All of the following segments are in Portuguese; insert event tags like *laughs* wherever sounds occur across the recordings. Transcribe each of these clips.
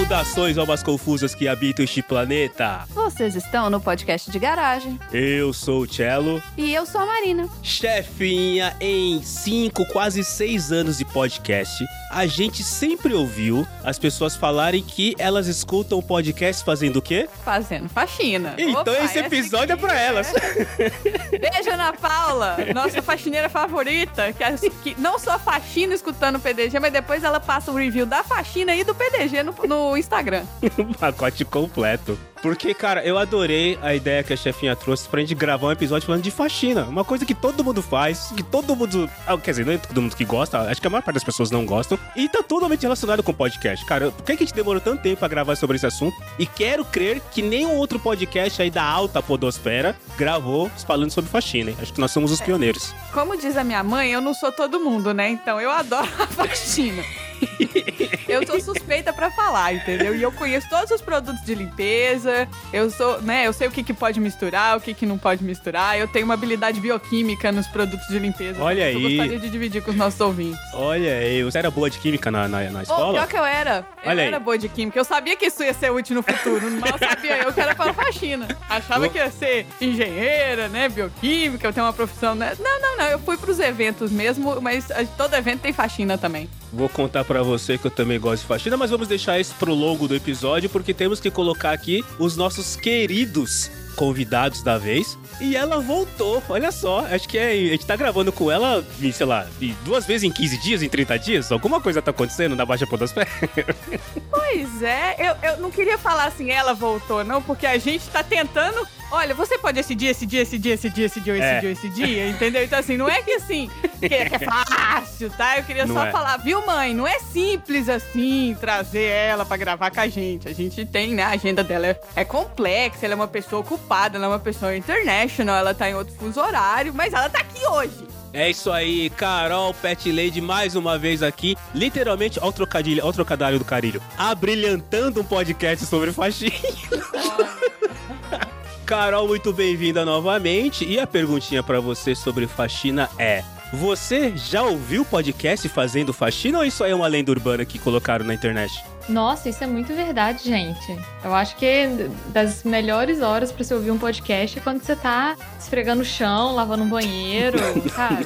Saudações almas confusas que habitam este planeta. Vocês estão no podcast de garagem. Eu sou o Cello. E eu sou a Marina. Chefinha, em cinco, quase seis anos de podcast, a gente sempre ouviu as pessoas falarem que elas escutam o podcast fazendo o quê? Fazendo faxina. Então Opa, esse episódio é pra elas. *laughs* Beijo Ana Paula, nossa faxineira favorita, que, que não só faxina escutando o PDG, mas depois ela passa o review da faxina e do PDG no, no Instagram. *laughs* um pacote completo. Porque, cara, eu adorei a ideia que a chefinha trouxe pra gente gravar um episódio falando de faxina. Uma coisa que todo mundo faz, que todo mundo. ah, Quer dizer, não é todo mundo que gosta, acho que a maior parte das pessoas não gostam. E tá totalmente relacionado com podcast. Cara, por que a gente demorou tanto tempo pra gravar sobre esse assunto? E quero crer que nenhum outro podcast aí da alta podosfera gravou falando sobre faxina. hein? Acho que nós somos os pioneiros. Como diz a minha mãe, eu não sou todo mundo, né? Então eu adoro a faxina. *laughs* Eu sou suspeita pra falar, entendeu? E eu conheço todos os produtos de limpeza. Eu sou, né? Eu sei o que, que pode misturar, o que, que não pode misturar. Eu tenho uma habilidade bioquímica nos produtos de limpeza. Olha que Eu aí. gostaria de dividir com os nossos ouvintes. Olha aí, você era boa de química na, na, na escola? pior que eu era. Eu Olha aí. era boa de química. Eu sabia que isso ia ser útil no futuro. Mal sabia eu que era para faxina. Achava que ia ser engenheira, né? Bioquímica, eu tenho uma profissão, né? Não, não, não. Eu fui pros eventos mesmo, mas todo evento tem faxina também. Vou contar pra você que eu também gosto de faxina, mas vamos deixar isso pro longo do episódio, porque temos que colocar aqui os nossos queridos convidados da vez. E ela voltou, olha só. Acho que é, a gente tá gravando com ela, sei lá, duas vezes em 15 dias, em 30 dias. Alguma coisa tá acontecendo na Baixa Podosfera. Pois é, eu, eu não queria falar assim, ela voltou, não, porque a gente tá tentando. Olha, você pode esse dia, esse dia, esse dia, esse dia, esse dia, esse É. dia, esse dia, entendeu? Então, assim, não é que assim, *laughs* que, que é fácil, tá? Eu queria Não só é. falar, viu, mãe? Não é simples assim trazer ela pra gravar com a gente. A gente tem, né? A agenda dela é, é complexa, ela é uma pessoa ocupada, ela é uma pessoa international, ela tá em outro fuso horário, mas ela tá aqui hoje. É isso aí, Carol Pet Lady mais uma vez aqui. Literalmente, ó o trocadilho, ó o trocadilho do carilho. Abrilhantando um podcast sobre faxina. Carol, muito bem-vinda novamente. E a perguntinha pra você sobre faxina é: você já ouviu podcast fazendo faxina ou isso aí é uma lenda urbana que colocaram na internet? Nossa, isso é muito verdade, gente. Eu acho que das melhores horas pra você ouvir um podcast é quando você tá esfregando o chão, lavando um banheiro, *laughs* sabe?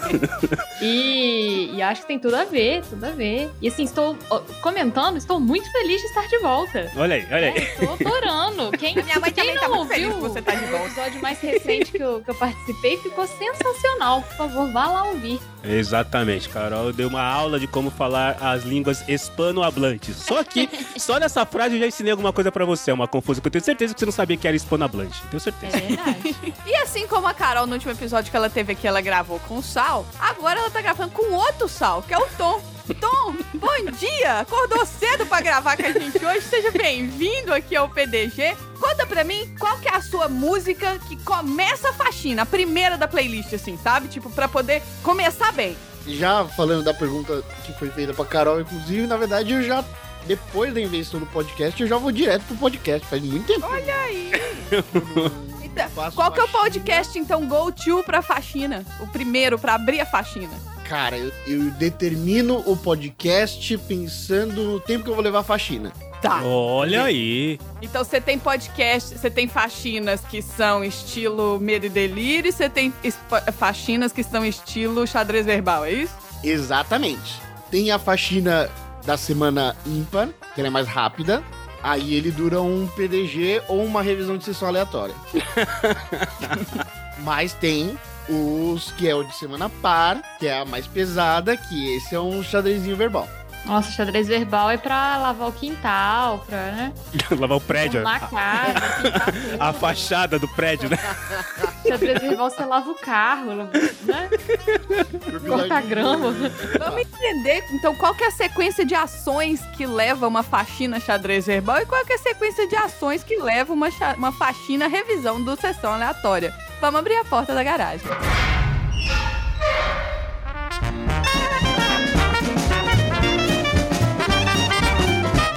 E, e acho que tem tudo a ver, tudo a ver. E assim, estou comentando, estou muito feliz de estar de volta. Olha aí, olha aí. Estou adorando. *laughs* Quem, Minha mãe quem também tá não feliz ouviu que você tá de o volta. episódio mais recente que eu, que eu participei ficou sensacional. Por favor, vá lá ouvir. Exatamente, Carol deu uma aula de como falar as línguas hispanohablantes. Só que, *laughs* só nessa frase eu já ensinei alguma coisa pra você, é uma confusa, que eu tenho certeza que você não sabia que era hispanohablante. Tenho É certeza. verdade. *laughs* E assim como a Carol, no último episódio que ela teve aqui, ela gravou com o Sal, agora ela tá gravando com outro Sal, que é o Tom. Tom, bom dia! Acordou cedo pra gravar com a gente hoje. Seja bem-vindo aqui ao PDG. Conta pra mim qual que é a sua música que começa a faxina, a primeira da playlist, assim, sabe? Tipo, pra poder começar bem. Já falando da pergunta que foi feita pra Carol, inclusive, na verdade eu já, depois da invenção do podcast, eu já vou direto pro podcast. Faz muito tempo. Olha aí! *laughs* Então, qual que é o podcast, então, go to pra faxina? O primeiro, pra abrir a faxina. Cara, eu, eu determino o podcast pensando no tempo que eu vou levar a faxina. Tá. Olha aí. Então você tem podcast, você tem faxinas que são estilo medo e delírio, e você tem faxinas que são estilo xadrez verbal, é isso? Exatamente. Tem a faxina da semana ímpar, que ela é mais rápida. Aí ele dura um PDG ou uma revisão de sessão aleatória. *laughs* Mas tem os que é o de semana par, que é a mais pesada, que esse é um xadrezinho verbal. Nossa, xadrez verbal é pra lavar o quintal, pra, né? *laughs* Lavar o prédio. Arrumar a casa. *laughs* A fachada do prédio, né? *laughs* Xadrez verbal você lava o carro, né? Corta a grama. Vamos entender, então, qual que é a sequência de ações que leva uma faxina xadrez verbal e qual que é a sequência de ações que leva uma, uma faxina revisão do sessão aleatória. Vamos abrir a porta da garagem.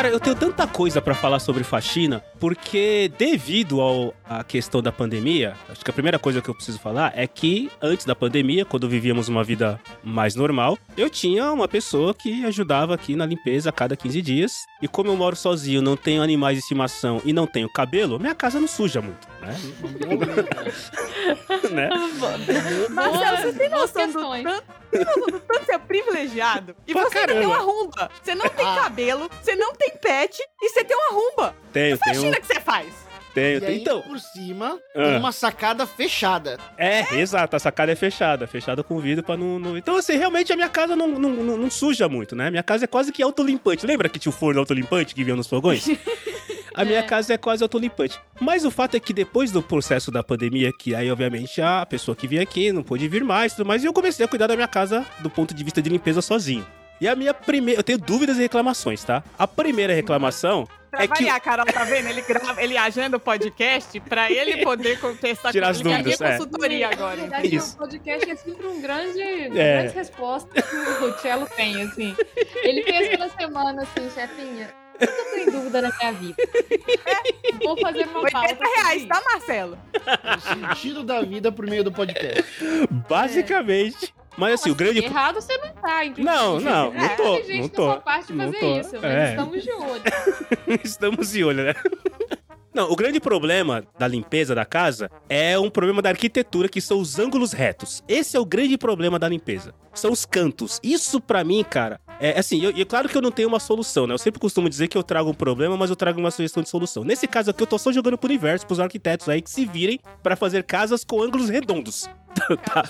Cara, eu tenho tanta coisa pra falar sobre faxina, porque devido ao, à questão da pandemia, acho que a primeira coisa que eu preciso falar é que antes da pandemia, quando vivíamos uma vida mais normal, eu tinha uma pessoa que ajudava aqui na limpeza a cada 15 dias. E como eu moro sozinho, não tenho animais de estimação e não tenho cabelo, minha casa não suja muito, né? *laughs* né? Marcelo, você tem noção do questões. tanto, tem tanto você é privilegiado? E Pra você ainda tem caramba. uma rumba. Você não tem Ah. cabelo, você não tem pet e você tem uma rumba. Tenho, tenho, Faxina que você faz. tenho, E tenho. aí, Então, por cima, Ah. tem uma sacada fechada. É, exato, a sacada é fechada, fechada com vidro pra não, não- Então, assim, realmente a minha casa não, não, não, não suja muito, né? Minha casa é quase que autolimpante. Lembra que tinha o forno autolimpante que vinha nos fogões? *laughs* A minha É. casa é quase autolimpante. Mas o fato é que depois do processo da pandemia, que aí, obviamente, a pessoa que vinha aqui não pôde vir mais e tudo mais, e eu comecei a cuidar da minha casa do ponto de vista de limpeza sozinho. E a minha primeira. Eu tenho dúvidas e reclamações, tá? A primeira reclamação Pra é que. variar, Carol, tá vendo? Ele, grava, ele agenda o podcast pra ele poder contestar Tirar as dúvidas, é. consultoria Na agora. verdade, Isso. o podcast é sempre um grande, É. grande resposta que o Cello tem, assim. Ele fez pela semana, assim, chefinha. Que eu tô em dúvida na minha vida? Vou fazer uma 80 pauta. reais, sobre tá, Marcelo? O sentido da vida por meio do podcast. Basicamente. Mas assim, o grande. Errado você não tá, inclusive. Não, não, não tô, gente não tô. sua parte de não fazer tô. isso, mas É. estamos de olho. *laughs* Estamos de olho, né? *laughs* Não, o grande problema da limpeza da casa é um problema da arquitetura, que são os ângulos retos. Esse é o grande problema da limpeza. São os cantos. Isso pra mim, cara, é assim, eu, e é claro que eu não tenho uma solução, né? Eu sempre costumo dizer que eu trago um problema, mas eu trago uma sugestão de solução. Nesse caso aqui, eu tô só jogando pro universo, pros arquitetos aí que se virem pra fazer casas com ângulos redondos. *laughs* Tá.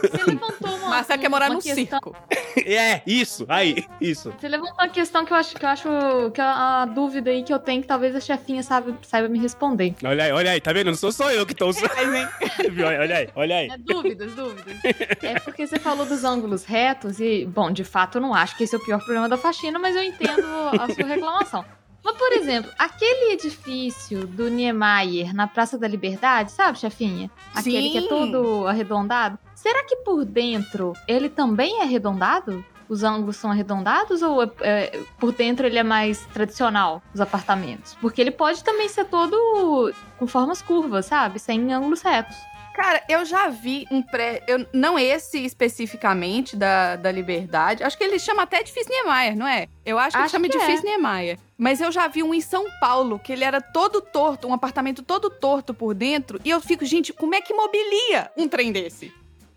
Você levantou uma, Marcelo quer morar num questão, circo. *laughs* É, isso, aí, isso. Você levantou uma questão que eu acho que eu acho que é a dúvida aí que eu tenho que talvez a chefinha saiba, saiba me responder. Olha aí, olha aí, tá vendo? Não sou só eu que tô usando. Hein? *laughs* olha aí, olha aí. É, dúvidas, dúvidas. É porque você falou dos ângulos retos e, bom, de fato eu não acho que esse é o pior problema da faxina, mas eu entendo a sua *laughs* reclamação. Mas, por exemplo, aquele edifício do Niemeyer na Praça da Liberdade, sabe, chefinha? Aquele que é Sim. todo arredondado. Será que por dentro ele também é arredondado? Os ângulos são arredondados ou é- é, por dentro ele é mais tradicional, os apartamentos? Porque ele pode também ser todo com formas curvas, sabe? Sem ângulos retos. Cara, eu já vi um pré. Eu, não esse especificamente da, da Liberdade. Acho que ele chama até edifício Niemeyer, não é? Eu acho que ele Acho chama que edifício Niemeyer. Mas eu já vi um em São Paulo, que ele era todo torto, um apartamento todo torto por dentro. E eu fico, gente, como é que mobilia um trem desse?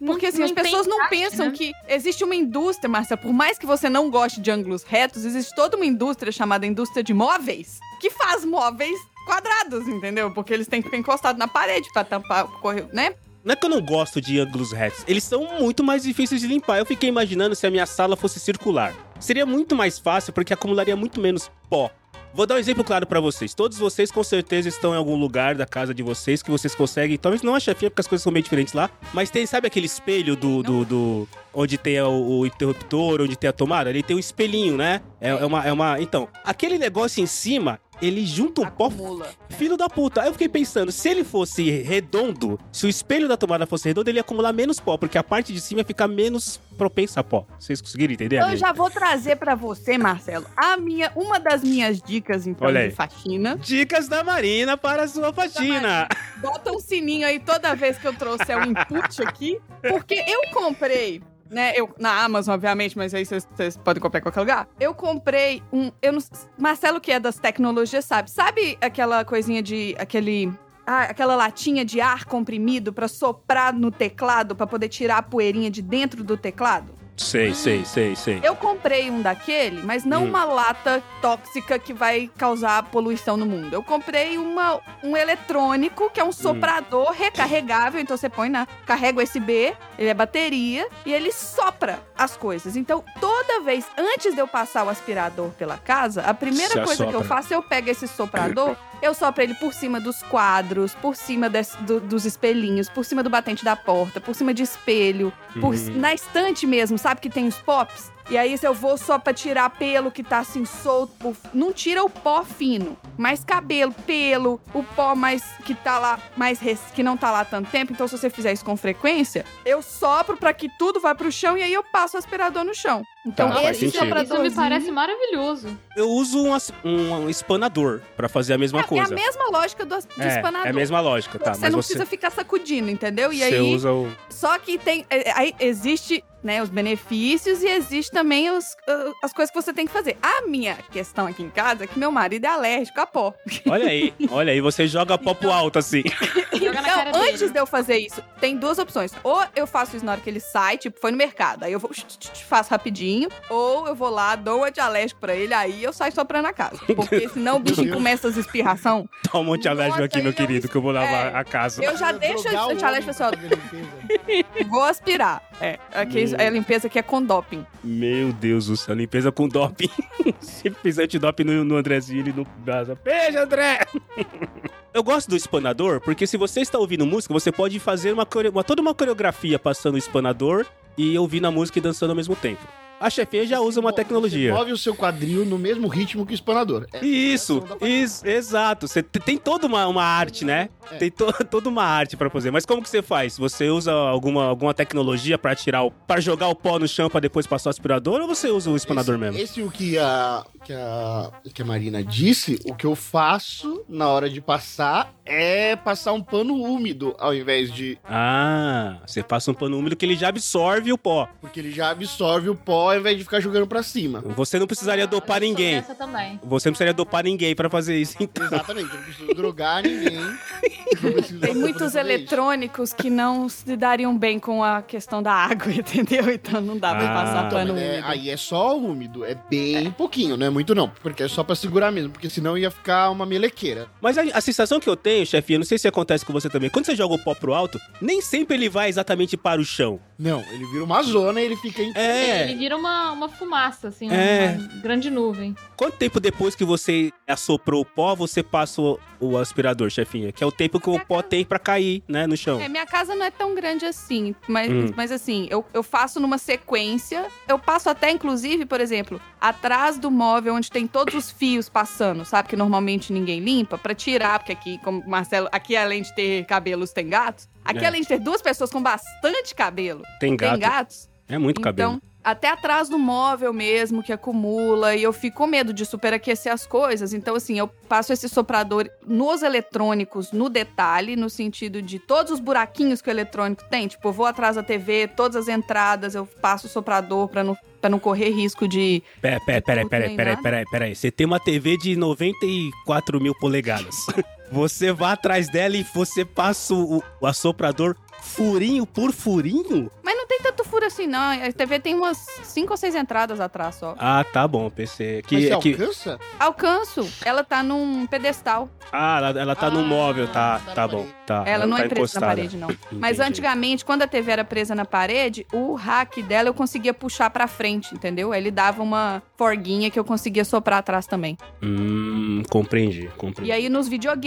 Porque assim, Não- as pessoas não pensam né? que existe uma indústria, Marcia, por mais que você não goste de ângulos retos, existe toda uma indústria chamada indústria de móveis que faz móveis quadrados, entendeu? Porque eles têm que ficar encostados na parede pra tampar, correr, né? Não é que eu não gosto de ângulos retos, eles são muito mais difíceis de limpar. Eu fiquei imaginando se a minha sala fosse circular. Seria muito mais fácil porque acumularia muito menos pó. Vou dar um exemplo claro pra vocês. Todos vocês com certeza estão em algum lugar da casa de vocês que vocês conseguem, talvez não a chefinha porque as coisas são bem diferentes lá, mas tem, sabe aquele espelho do, do, do- onde tem o, o interruptor, onde tem a tomada? Ali tem um espelhinho, né? É, é uma, é uma, então, aquele negócio em cima, ele junta um pó Acumula. Filho da puta. Aí eu fiquei pensando, se ele fosse redondo, se o espelho da tomada fosse redondo, ele ia acumular menos pó, porque a parte de cima ia ficar menos propensa a pó. Vocês conseguiram entender? Eu já vou trazer pra você, Marcelo, a minha, uma das minhas dicas, então, de faxina. Dicas da Marina para a sua faxina. Bota um sininho aí toda vez que eu trouxer o input aqui, porque eu comprei, né? Eu, na Amazon, obviamente, mas aí vocês- podem comprar em qualquer lugar. Eu comprei um. Eu não, Marcelo, que é das tecnologias, sabe? Sabe aquela coisinha de. aquele. ah, aquela latinha de ar comprimido pra soprar no teclado pra poder tirar a poeirinha de dentro do teclado? Sei, sei, sei, sei. Eu comprei um daquele, mas não Hum. uma lata tóxica que vai causar poluição no mundo. Eu comprei uma, um eletrônico, que é um soprador recarregável. Então você põe na. Carrega USB, ele é bateria e ele sopra as coisas. Então, toda vez, antes de eu passar o aspirador pela casa, a primeira Você coisa que eu assopra. faço, eu pego esse soprador. Eu sopro ele por cima dos quadros, por cima des- do- dos espelhinhos, por cima do batente da porta, por cima de espelho, por- Uhum. na estante mesmo, sabe que tem os pops? E aí, se eu vou só pra tirar pelo que tá assim solto, por- não tira o pó fino, mas cabelo, pelo, o pó mais que tá lá, mais res- que não tá lá tanto tempo. Então, se você fizer isso com frequência, eu sopro pra que tudo vá pro chão e aí eu passo o aspirador no chão. Então, Tá, esse sentido. Isso me parece maravilhoso. Eu uso um, as- um espanador pra fazer a mesma é, é coisa. a mesma lógica do, do É, espanador. é a mesma lógica, tá? você mas não você, precisa ficar sacudindo, entendeu? E você aí, usa o. só que tem. é, Aí existe, né, os benefícios e existe também os, ah, as coisas que você tem que fazer. A minha questão aqui em casa é que meu marido é alérgico a pó. Olha aí, *laughs* olha aí, você joga pó pro alto assim. *laughs* Então, dele. antes de eu fazer isso, tem duas opções. Ou eu faço isso na hora que ele sai, tipo, foi no mercado. Aí eu vou, *laughs* faço rapidinho. Ou eu vou lá, dou um antialérgico pra ele, aí eu saio soprando a casa. Porque *laughs* senão o Deus. começa as espirração. Toma um antialérgico aqui, meu eu- querido, que eu vou lavar É. a casa. Eu já deixo Drogar esse o antialérgico assim, ó, vou aspirar. É, aqui, Meu. a limpeza aqui é com doping. Meu Deus do céu, limpeza com doping. *laughs* Se fizer antidoping no, no Andrezinho, ele não dá. Beijo, André! *laughs* Eu gosto do espanador, porque se você está ouvindo música, você pode fazer uma, uma- toda uma coreografia passando o espanador e ouvindo a música e dançando ao mesmo tempo. A chefinha já usa uma Você tecnologia. move o seu quadril no mesmo ritmo que o espanador. É, Isso, isso, exato. Você te- tem toda uma, uma arte, né? É. Tem to- *laughs* toda uma arte pra fazer. Mas como que você faz? Você usa alguma, alguma tecnologia pra tirar o, para jogar o pó no chão pra depois passar o aspirador ou você usa o espanador esse, mesmo? Esse o que a, que a que a Marina disse, o que eu faço na hora de passar é passar um pano úmido ao invés de Ah, você passa um pano úmido que ele já absorve o pó. porque ele já absorve o pó ao invés de ficar jogando pra cima. Você não precisaria dopar Eu sou ninguém. Você não precisaria dopar ninguém pra fazer isso. Então, Exatamente, eu não preciso drogar ninguém. *laughs* Preciso Tem muitos eletrônicos que não se dariam bem com a questão da água, *laughs* entendeu? Então não dá pra Ah. passar Então, pano é- úmido. aí é só úmido, é bem pouquinho, não é muito não, porque é só pra segurar mesmo, porque senão ia ficar uma melequeira. Mas a, a sensação que eu tenho, chefinha, não sei se acontece com você também, quando você joga o pó pro alto, nem sempre ele vai exatamente para o chão. Não, ele vira uma zona e ele fica em É. Ele vira uma, uma fumaça, assim, É. uma grande nuvem. Quanto tempo depois que você assoprou o pó, você passa o, o aspirador, chefinha? Que é o tempo que o pó tem pra cair, né, no chão. É, minha casa não é tão grande assim, mas, Hum. mas assim, eu, eu faço numa sequência. Eu passo até, inclusive, por exemplo, atrás do móvel onde tem todos os fios passando, sabe? Que normalmente ninguém limpa, pra tirar, porque aqui, como o Marcelo, aqui além de ter cabelos, tem gatos. Aqui, É. além de ter duas pessoas com bastante cabelo, Tem gato. tem gatos. É muito cabelo. Até atrás do móvel mesmo, que acumula, e eu fico com medo de superaquecer as coisas. Então, assim, eu passo esse soprador nos eletrônicos, no detalhe, no sentido de todos os buraquinhos que o eletrônico tem. Tipo, eu vou atrás da TV, todas as entradas, eu passo o soprador pra não, pra não correr risco de. Pera, pera, pera, Não pera, tem pera, nada? pera, pera aí. Você tem uma TV de 94 mil polegadas. *laughs* Você vai atrás dela e você passa o, o assoprador furinho por furinho? Mas não tem tanto furo assim, não. A TV tem umas cinco ou seis entradas atrás só. Ah, tá bom, pensei. Mas Que, você é que, alcança? Alcanço. Ela tá num pedestal. ah, ela, ela tá no Ah, móvel, tá, tá tá bom. Tá, Ela não tá é presa encostada. na parede, não. Mas antigamente, quando a TV era presa na parede, o rack dela eu conseguia puxar pra frente, entendeu? Ele dava uma forguinha que eu conseguia soprar atrás também. Hum, compreendi, compreendi. E aí nos videogames,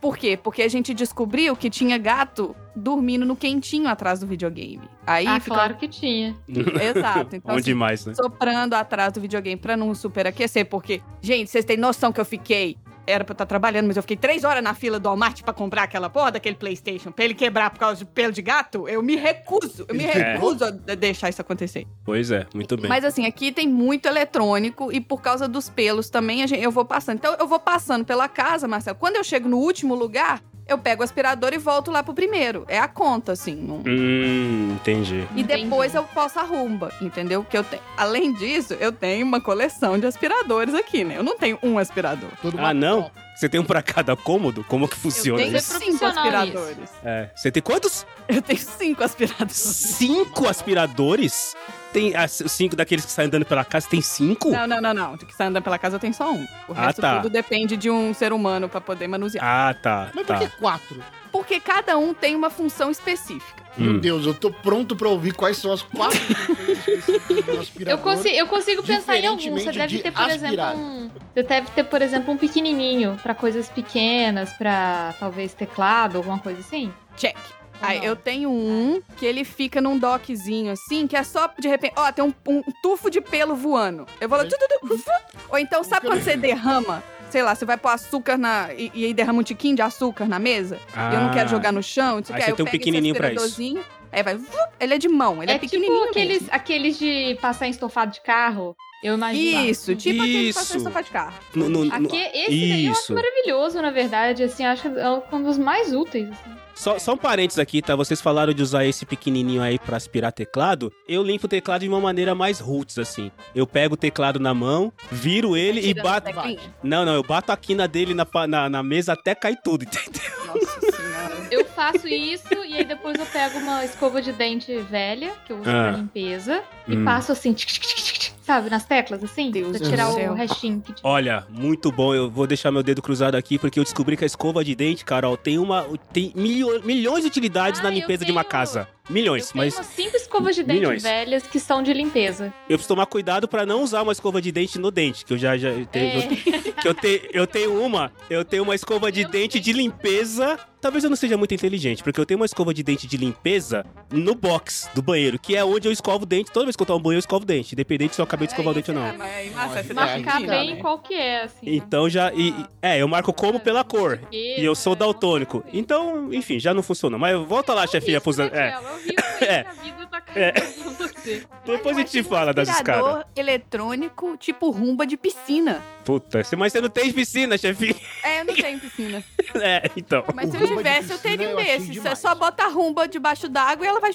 por quê? Porque a gente descobriu que tinha gato dormindo no quentinho atrás do videogame. Aí ah, fica claro que tinha. *laughs* Exato. Então Bom assim, demais, né? soprando atrás do videogame pra não superaquecer, porque, gente, vocês têm noção que eu fiquei. Era pra eu estar trabalhando, mas eu fiquei três horas na fila do Walmart pra comprar aquela porra daquele PlayStation pra ele quebrar por causa de pelo de gato. Eu me recuso, eu me É. recuso a deixar isso acontecer. Pois é, muito bem. Mas assim, aqui tem muito eletrônico e por causa dos pelos também a gente- eu vou passando. Então eu vou passando pela casa, Marcelo. Quando eu chego no último lugar, eu pego o aspirador e volto lá pro primeiro. É a conta, assim. não- Hum, entendi. e Entendi. depois eu posso a rumba, entendeu? Que eu tenho. Além disso, eu tenho uma coleção de aspiradores aqui, né? Eu não tenho um aspirador. Todo Ah, não? Você tem um pra cada cômodo? Como que funciona eu tenho isso? Isso cinco aspiradores. É. Você tem quantos? Eu tenho cinco aspiradores. Cinco aspiradores? Tem ah, cinco daqueles que saem andando pela casa, tem cinco? Não, não, não, não. De que sai andando pela casa tenho só um. O Ah, resto tá. tudo depende de um ser humano pra poder manusear. Ah, tá. Mas por tá. que quatro? Porque cada um tem uma função específica. Hum. Meu Deus, eu tô pronto pra ouvir quais são as quatro *laughs* funções específicas do Eu consigo, eu consigo pensar em alguns. Você deve de ter, por aspirar. exemplo, um. Você deve ter, por exemplo, um pequenininho pra coisas pequenas, pra talvez teclado, alguma coisa assim. Check. Aí não? eu tenho um que ele fica num dockzinho assim, que é só de repente. Ó, tem um, um tufo de pelo voando. Eu vou lá. tu, tu, tu. Ou então, sabe quando você derrama? Sei lá, você vai pôr açúcar na. E, e aí derrama um tiquinho de açúcar na mesa. E eu não quero jogar no chão. Isso Ah. Aí aqui, você tem um pequenininho pra isso. Aí vai. Ele é de mão, ele é, é tipo pequenininho. aqueles, mesmo. aqueles de passar em estofado de carro. Eu imagino. Isso, tipo aquele Isso. passando sofá de carro. No- no- no- Aqui, esse daí eu acho Isso. maravilhoso, na verdade. Assim, acho que é um dos mais úteis. assim. Só, só um parênteses aqui, tá? Vocês falaram de usar esse pequenininho aí pra aspirar teclado. Eu limpo o teclado de uma maneira mais roots, assim. Eu pego o teclado na mão, viro ele e bato... Não, não, eu bato a quina dele na, na, na mesa até cair tudo, *laughs* entendeu? Nossa senhora. Eu faço isso e aí depois eu pego uma escova de dente velha, que eu uso Ah. pra limpeza, e Hum. passo assim, tic, tic, tic, tic, tic, sabe, nas teclas, assim, Deus pra tirar do o céu. restinho que. Olha, muito bom. Eu vou deixar meu dedo cruzado aqui porque eu descobri que a escova de dente, Carol, tem uma tem milho- milhões de utilidades Ah, na eu limpeza de uma tenho- casa. Eu Milhões, tenho mas umas cinco escovas de dente Milhões. velhas que são de limpeza. eu preciso tomar cuidado pra não usar uma escova de dente no dente, que eu já já eu tenho, É. que eu tenho eu tenho uma, eu tenho uma escova de Eu dente sei. de limpeza. Talvez eu não seja muito inteligente, porque eu tenho uma escova de dente de limpeza no box do banheiro, que é onde eu escovo o dente. Toda vez que eu tomo banho, eu escovo o dente, independente se eu acabei de escovar o dente ou não. É, mas, nossa, você tá Marcar bem né? qual que é, assim. Então já. E, e- é, eu marco como pela cor. E eu sou é, daltônico. Então, enfim, já não funcionou. Mas volta lá, chefinha. Fusa... É. Eu *laughs* vi É. vida tá É. caindo com você. Depois a gente fala um das escadas. aspirador eletrônico, tipo rumba de piscina. Puta, mas você não tem piscina, chefinha. É, eu não *laughs* tenho piscina. É, então. Mas se eu tivesse, eu teria um eu achei desses. Você só bota a rumba debaixo d'água e ela vai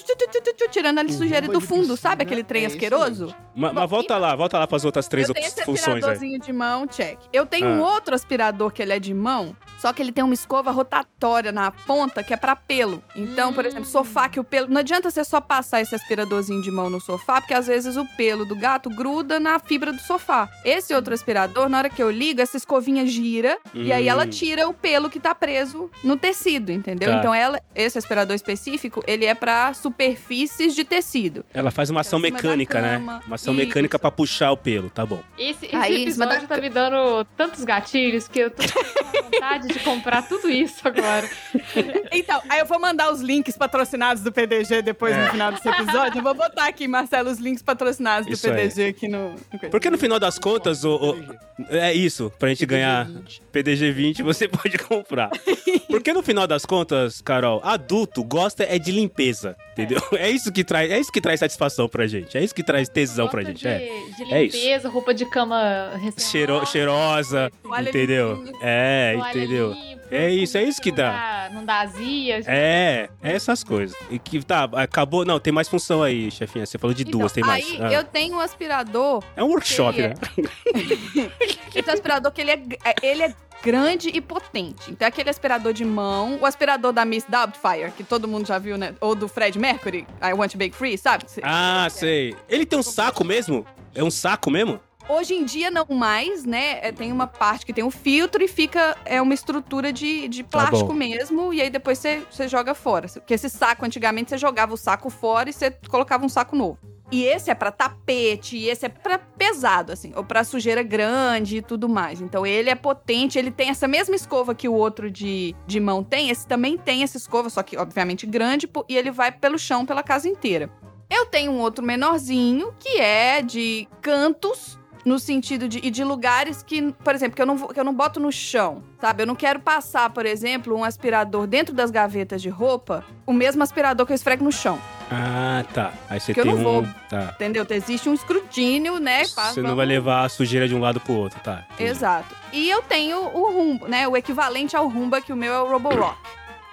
tirando ali O sujeira do fundo, sabe aquele trem é asqueroso? Mas, volta lá, volta lá pras outras três eu tenho esse funções aí. aspiradorzinho de mão, check. Eu tenho um Ah. outro aspirador que ele é de mão, só que ele tem uma escova rotatória na ponta que é pra pelo. Então, por Hum. exemplo, sofá que o pelo. Não adianta você só passar esse aspiradorzinho de mão no sofá, porque às vezes o pelo do gato gruda na fibra do sofá. Esse outro aspirador, na hora que eu ligo, essa escovinha gira e aí ela Hum. tira o pelo que tá preso no tecido, entendeu? Tá. Então, ela, esse aspirador específico, ele é pra superfícies de tecido. Ela faz uma ação Em cima da mecânica, né? Uma ação Isso. mecânica pra puxar o pelo, tá bom. Esse, esse Aí, episódio da- tá me dando tantos gatilhos que eu tô com vontade de comprar tudo isso agora. *laughs* Então, aí eu vou mandar os links patrocinados do PDG depois É. no final desse episódio. Eu vou botar aqui, Marcelo, os links patrocinados do Isso aí. PDG aqui no. Porque no final das contas, o, o- é isso, pra gente ganhar PDG 20, você *laughs* pode comprar. *laughs* Porque no final das contas, Carol, adulto gosta é de limpeza, entendeu? É isso que traz, é isso que traz satisfação pra gente. É isso que traz tesão pra gente, de, é. de É isso. limpeza, roupa de cama Cheiro, cheirosa, Toalha entendeu? limpinha. É, entendeu? limpa, É isso, é isso que dá. Não dá azia. É, é essas coisas. E que tá, acabou. Não, tem mais função aí, chefinha. Você falou de Então, duas, tem mais. Aí Ah. eu tenho um aspirador. É um workshop, é- né? *laughs* Esse aspirador que ele é, é- ele é grande e potente. Então é aquele aspirador de mão, o aspirador da Miss Doubtfire, que todo mundo já viu, né? Ou do Fred Mercury, I Want to Bake Free, sabe? Ah, sei. Ele tem um saco mesmo? É um saco mesmo? Hoje em dia não mais, né? É, tem uma parte que tem um filtro e fica é uma estrutura de, de Tá plástico bom. mesmo, e aí depois você, você joga fora. Porque esse saco, antigamente, você jogava o saco fora e você colocava um saco novo. E esse é pra tapete, e esse é pra pesado, assim, ou pra sujeira grande e tudo mais. Então ele é potente, ele tem essa mesma escova que o outro de, de mão tem, esse também tem essa escova, só que obviamente grande, e ele vai pelo chão, pela casa inteira. Eu tenho um outro menorzinho, que é de cantos, no sentido de, e de lugares que, por exemplo, que eu, não, que eu não boto no chão, sabe? Eu não quero passar, por exemplo, um aspirador dentro das gavetas de roupa, o mesmo aspirador que eu esfrego no chão, Ah, tá. Aí você Que eu tem não um. vou. Tá. entendeu? Existe um escrutínio, né? Você não vai levar a sujeira de um lado pro outro, tá? Entendi. Exato. E eu tenho o Rumba, né? O equivalente ao Rumba, que o meu é o Roborock.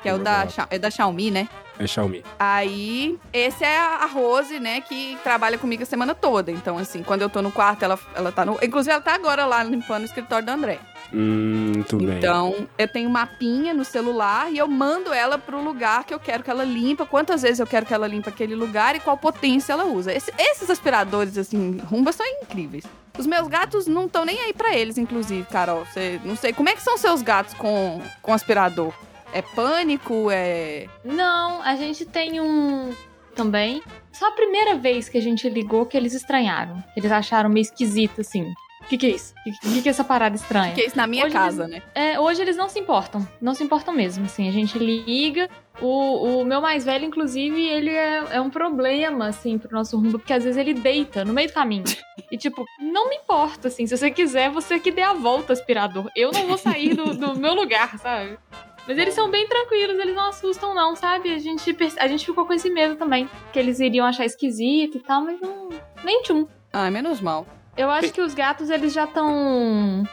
Que é o da, é da Xiaomi, né? É Xiaomi. Aí, esse é a Rose, né, que trabalha comigo a semana toda. Então, assim, quando eu tô no quarto, ela, ela tá no. Inclusive, ela tá agora lá limpando o escritório do André. Hum, muito bem. Então, eu tenho um mapinha no celular e eu mando ela pro lugar que eu quero que ela limpa, quantas vezes eu quero que ela limpa aquele lugar e qual potência ela usa. Esse- esses aspiradores, assim, rumba são incríveis. Os meus gatos não estão nem aí pra eles, inclusive, Carol. Você, não sei, como é que são seus gatos com, com aspirador? É pânico? É. Não, a gente tem um também. Só a primeira vez que a gente ligou que eles estranharam. Eles acharam meio esquisito, assim. O que, que é isso? O que, que, que é essa parada estranha? Que é isso na minha Hoje casa, né? É, hoje eles não se importam. Não se importam mesmo, assim. A gente liga. O, o meu mais velho, inclusive, ele é, é um problema, assim, pro nosso rumbo, porque às vezes ele deita no meio do caminho. E, tipo, não me importa, assim. Se você quiser, você que dê a volta, aspirador. Eu não vou sair do, do meu lugar, sabe? Mas eles são bem tranquilos, eles não assustam, não, sabe? A gente, a gente ficou com esse medo também. Que eles iriam achar esquisito e tal, mas não. Nem tchum. Ai, menos mal. Eu acho que os gatos, eles já estão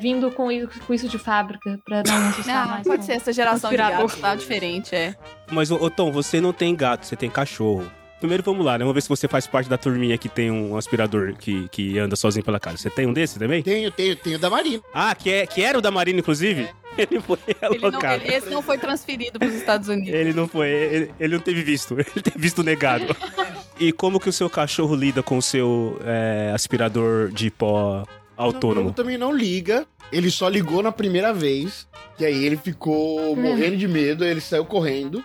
vindo com isso, com isso de fábrica, pra não *coughs* assustar Não, mais. pode com- ser essa geração de aspirador. gatos, tá diferente, é. Mas, ô, Tom, você não tem gato, você tem cachorro. Primeiro vamos lá, né? Vamos ver se você faz parte da turminha que tem um aspirador que, que anda sozinho pela casa. Você tem um desse também? Tenho, tenho, tenho da Marina. Ah, que, é, que era o da Marina, inclusive? *laughs* Ele foi Ele não, alocado. ele- esse não foi transferido pros Estados Unidos. Ele não foi, ele, ele não teve visto, *laughs* ele teve visto negado. *laughs* e como que o seu cachorro lida com o seu é, aspirador de pó autônomo? Ele também não liga. Ele só ligou na primeira vez. E aí ele ficou morrendo de medo. Ele saiu correndo.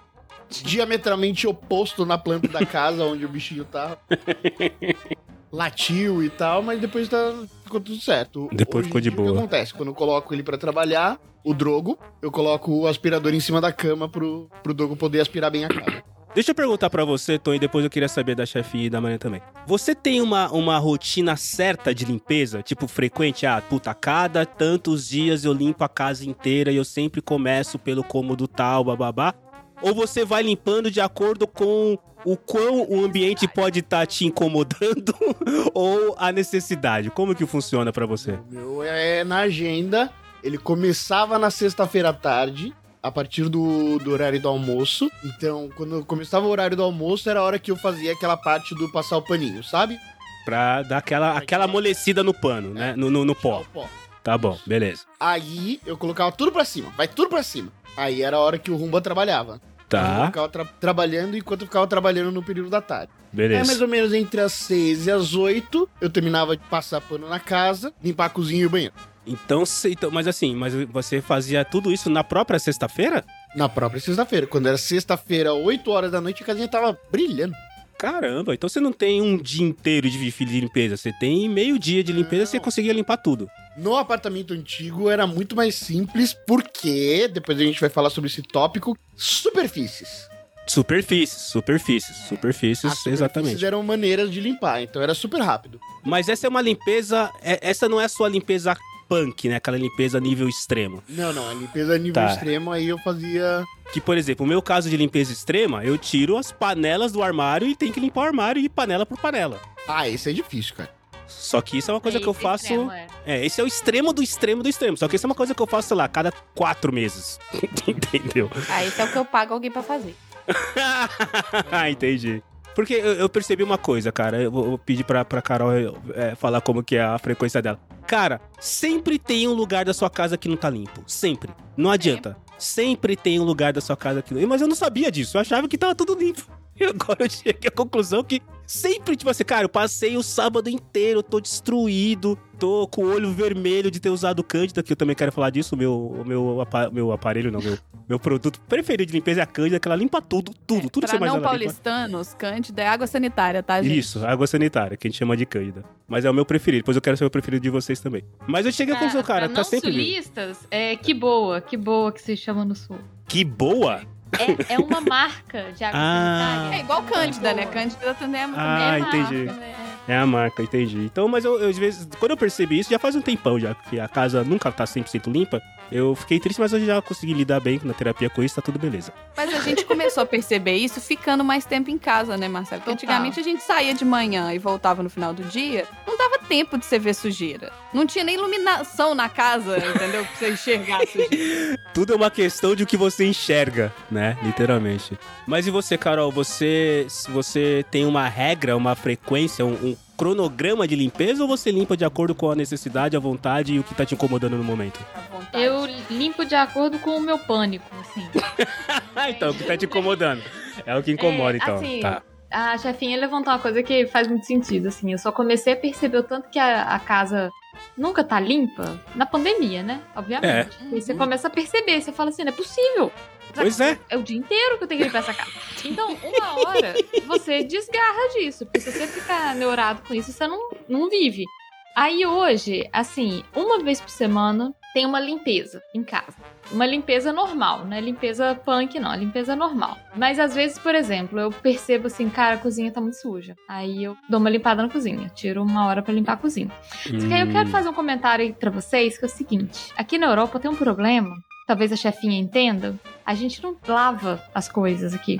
Diametralmente oposto na planta da casa onde o bichinho tá. *laughs* Latiu e tal, mas depois tá, ficou tudo certo. Depois ficou de dia, O boa. que acontece? Quando eu coloco ele pra trabalhar, o Drogo, eu coloco o aspirador em cima da cama pro, pro Drogo poder aspirar bem a casa. Deixa eu perguntar pra você, Tom, e depois eu queria saber da chefinha e da manhã também. Você tem uma, uma rotina certa de limpeza? Tipo, frequente? Ah, puta, cada tantos dias eu limpo a casa inteira e eu sempre começo pelo cômodo tal, bababá? Ou você vai limpando de acordo com o quão o ambiente pode estar te incomodando *laughs* ou a necessidade? Como que funciona pra você? O meu é na agenda. Ele começava na sexta-feira à tarde, a partir do, do horário do almoço. Então, quando começava o horário do almoço, era a hora que eu fazia aquela parte do passar o paninho, sabe? Pra dar aquela, aquela amolecida no pano, né? No, no, no pó. Pó. Tá bom, beleza. Aí eu colocava tudo pra cima, vai tudo pra cima. Aí era a hora que o Rumba trabalhava. Eu Tá, ficava tra- trabalhando enquanto eu ficava trabalhando no período da tarde. É mais beleza. ou menos entre as 6 e as 8, eu terminava de passar pano na casa, limpar a cozinha e o banheiro. Então, cê- então, mas assim, mas você fazia tudo isso na própria sexta-feira? Na própria sexta-feira. Quando era sexta-feira, 8 horas da noite, a casinha tava brilhando. Caramba, então você não tem um dia inteiro de de limpeza, você tem meio dia de limpeza e você conseguia limpar tudo. No apartamento antigo era muito mais simples, porque, depois a gente vai falar sobre esse tópico, superfícies. Superfícies, superfícies, As superfícies, superfícies exatamente. eram maneiras de limpar, então era super rápido. Mas essa é uma limpeza, é- essa não é a sua limpeza punk, né? Aquela limpeza nível extremo. Não, não, a limpeza a nível Tá. extremo aí eu fazia. Que, por exemplo, o meu caso de limpeza extrema, eu tiro as panelas do armário e tenho que limpar o armário e panela por panela. Ah, esse é difícil, cara. Só que isso é uma coisa que eu faço. extremo, é. É, esse é o extremo do extremo do extremo. Só que isso é uma coisa que eu faço, sei lá, cada quatro meses. *laughs* Entendeu? Ah, isso é o que eu pago alguém pra fazer. *laughs* ah, entendi. Porque eu, eu percebi uma coisa, cara. Eu vou pedir pra, pra Carol é, falar como que é a frequência dela. Cara, sempre tem um lugar da sua casa que não tá limpo. Sempre. Não adianta. Sempre tem um lugar da sua casa que não... Mas eu não sabia disso. Eu achava que tava tudo limpo. *laughs* E agora eu cheguei à conclusão que sempre, tipo assim, cara, eu passei o sábado inteiro, tô destruído, tô com o olho vermelho de ter usado Cândida, que eu também quero falar disso. Meu, meu, apa- meu aparelho, não, meu, meu produto preferido de limpeza é a Cândida, que ela limpa tudo, tudo, tudo que você pra não paulistanos, Cândida é água sanitária, tá, gente? Isso, água sanitária, que a gente chama de Cândida. Mas é o meu preferido, depois eu quero ser o preferido de vocês também. Mas eu cheguei à Pra- conclusão, cara, pra tá não sempre sulistas, é que boa, que boa que se chama no sul. Que boa! É, é uma marca de água Ah. sanitária. É igual Cândida, né? Cândida também é, também Ah, é marca, entendi. né? É a marca, entendi. Então, mas eu, eu, às vezes, quando eu percebi isso, já faz um tempão já, que a casa nunca tá 100% limpa, eu fiquei triste, mas eu já consegui lidar bem na terapia com isso, tá tudo beleza. Mas a gente começou a perceber isso ficando mais tempo em casa, né, Marcelo? Porque antigamente a gente saía de manhã e voltava no final do dia, não dava tempo de você ver sujeira. Não tinha nem iluminação na casa, entendeu? Pra você enxergar a sujeira. *laughs* Tudo é uma questão de o que você enxerga, né? Literalmente. Mas e você, Carol? Você, se você tem uma regra, uma frequência, um, um cronograma de limpeza ou você limpa de acordo com a necessidade, a vontade e o que tá te incomodando no momento? Eu limpo de acordo com o meu pânico, assim. *laughs* Então, o que tá te incomodando. É o que incomoda, É, então. assim, Tá. A chefinha levantou uma coisa que faz muito sentido, assim. Eu só comecei a perceber o tanto que a, a casa nunca tá limpa na pandemia, né? Obviamente. E você começa a perceber, você fala assim, não é possível. Pois é. É o dia inteiro que eu tenho que limpar essa casa. Então, uma hora, você desgarra disso. Porque se você ficar neurado com isso, você não, não vive. Aí hoje, assim, uma vez por semana tem uma limpeza em casa. Uma limpeza normal, não é limpeza punk, não, é limpeza normal. Mas às vezes, por exemplo, eu percebo assim, cara, a cozinha tá muito suja. Aí eu dou uma limpada na cozinha, tiro uma hora pra limpar a cozinha. Só que aí eu quero fazer um comentário aí pra vocês, que é o seguinte: aqui na Europa tem um problema, talvez a chefinha entenda, a gente não lava as coisas aqui.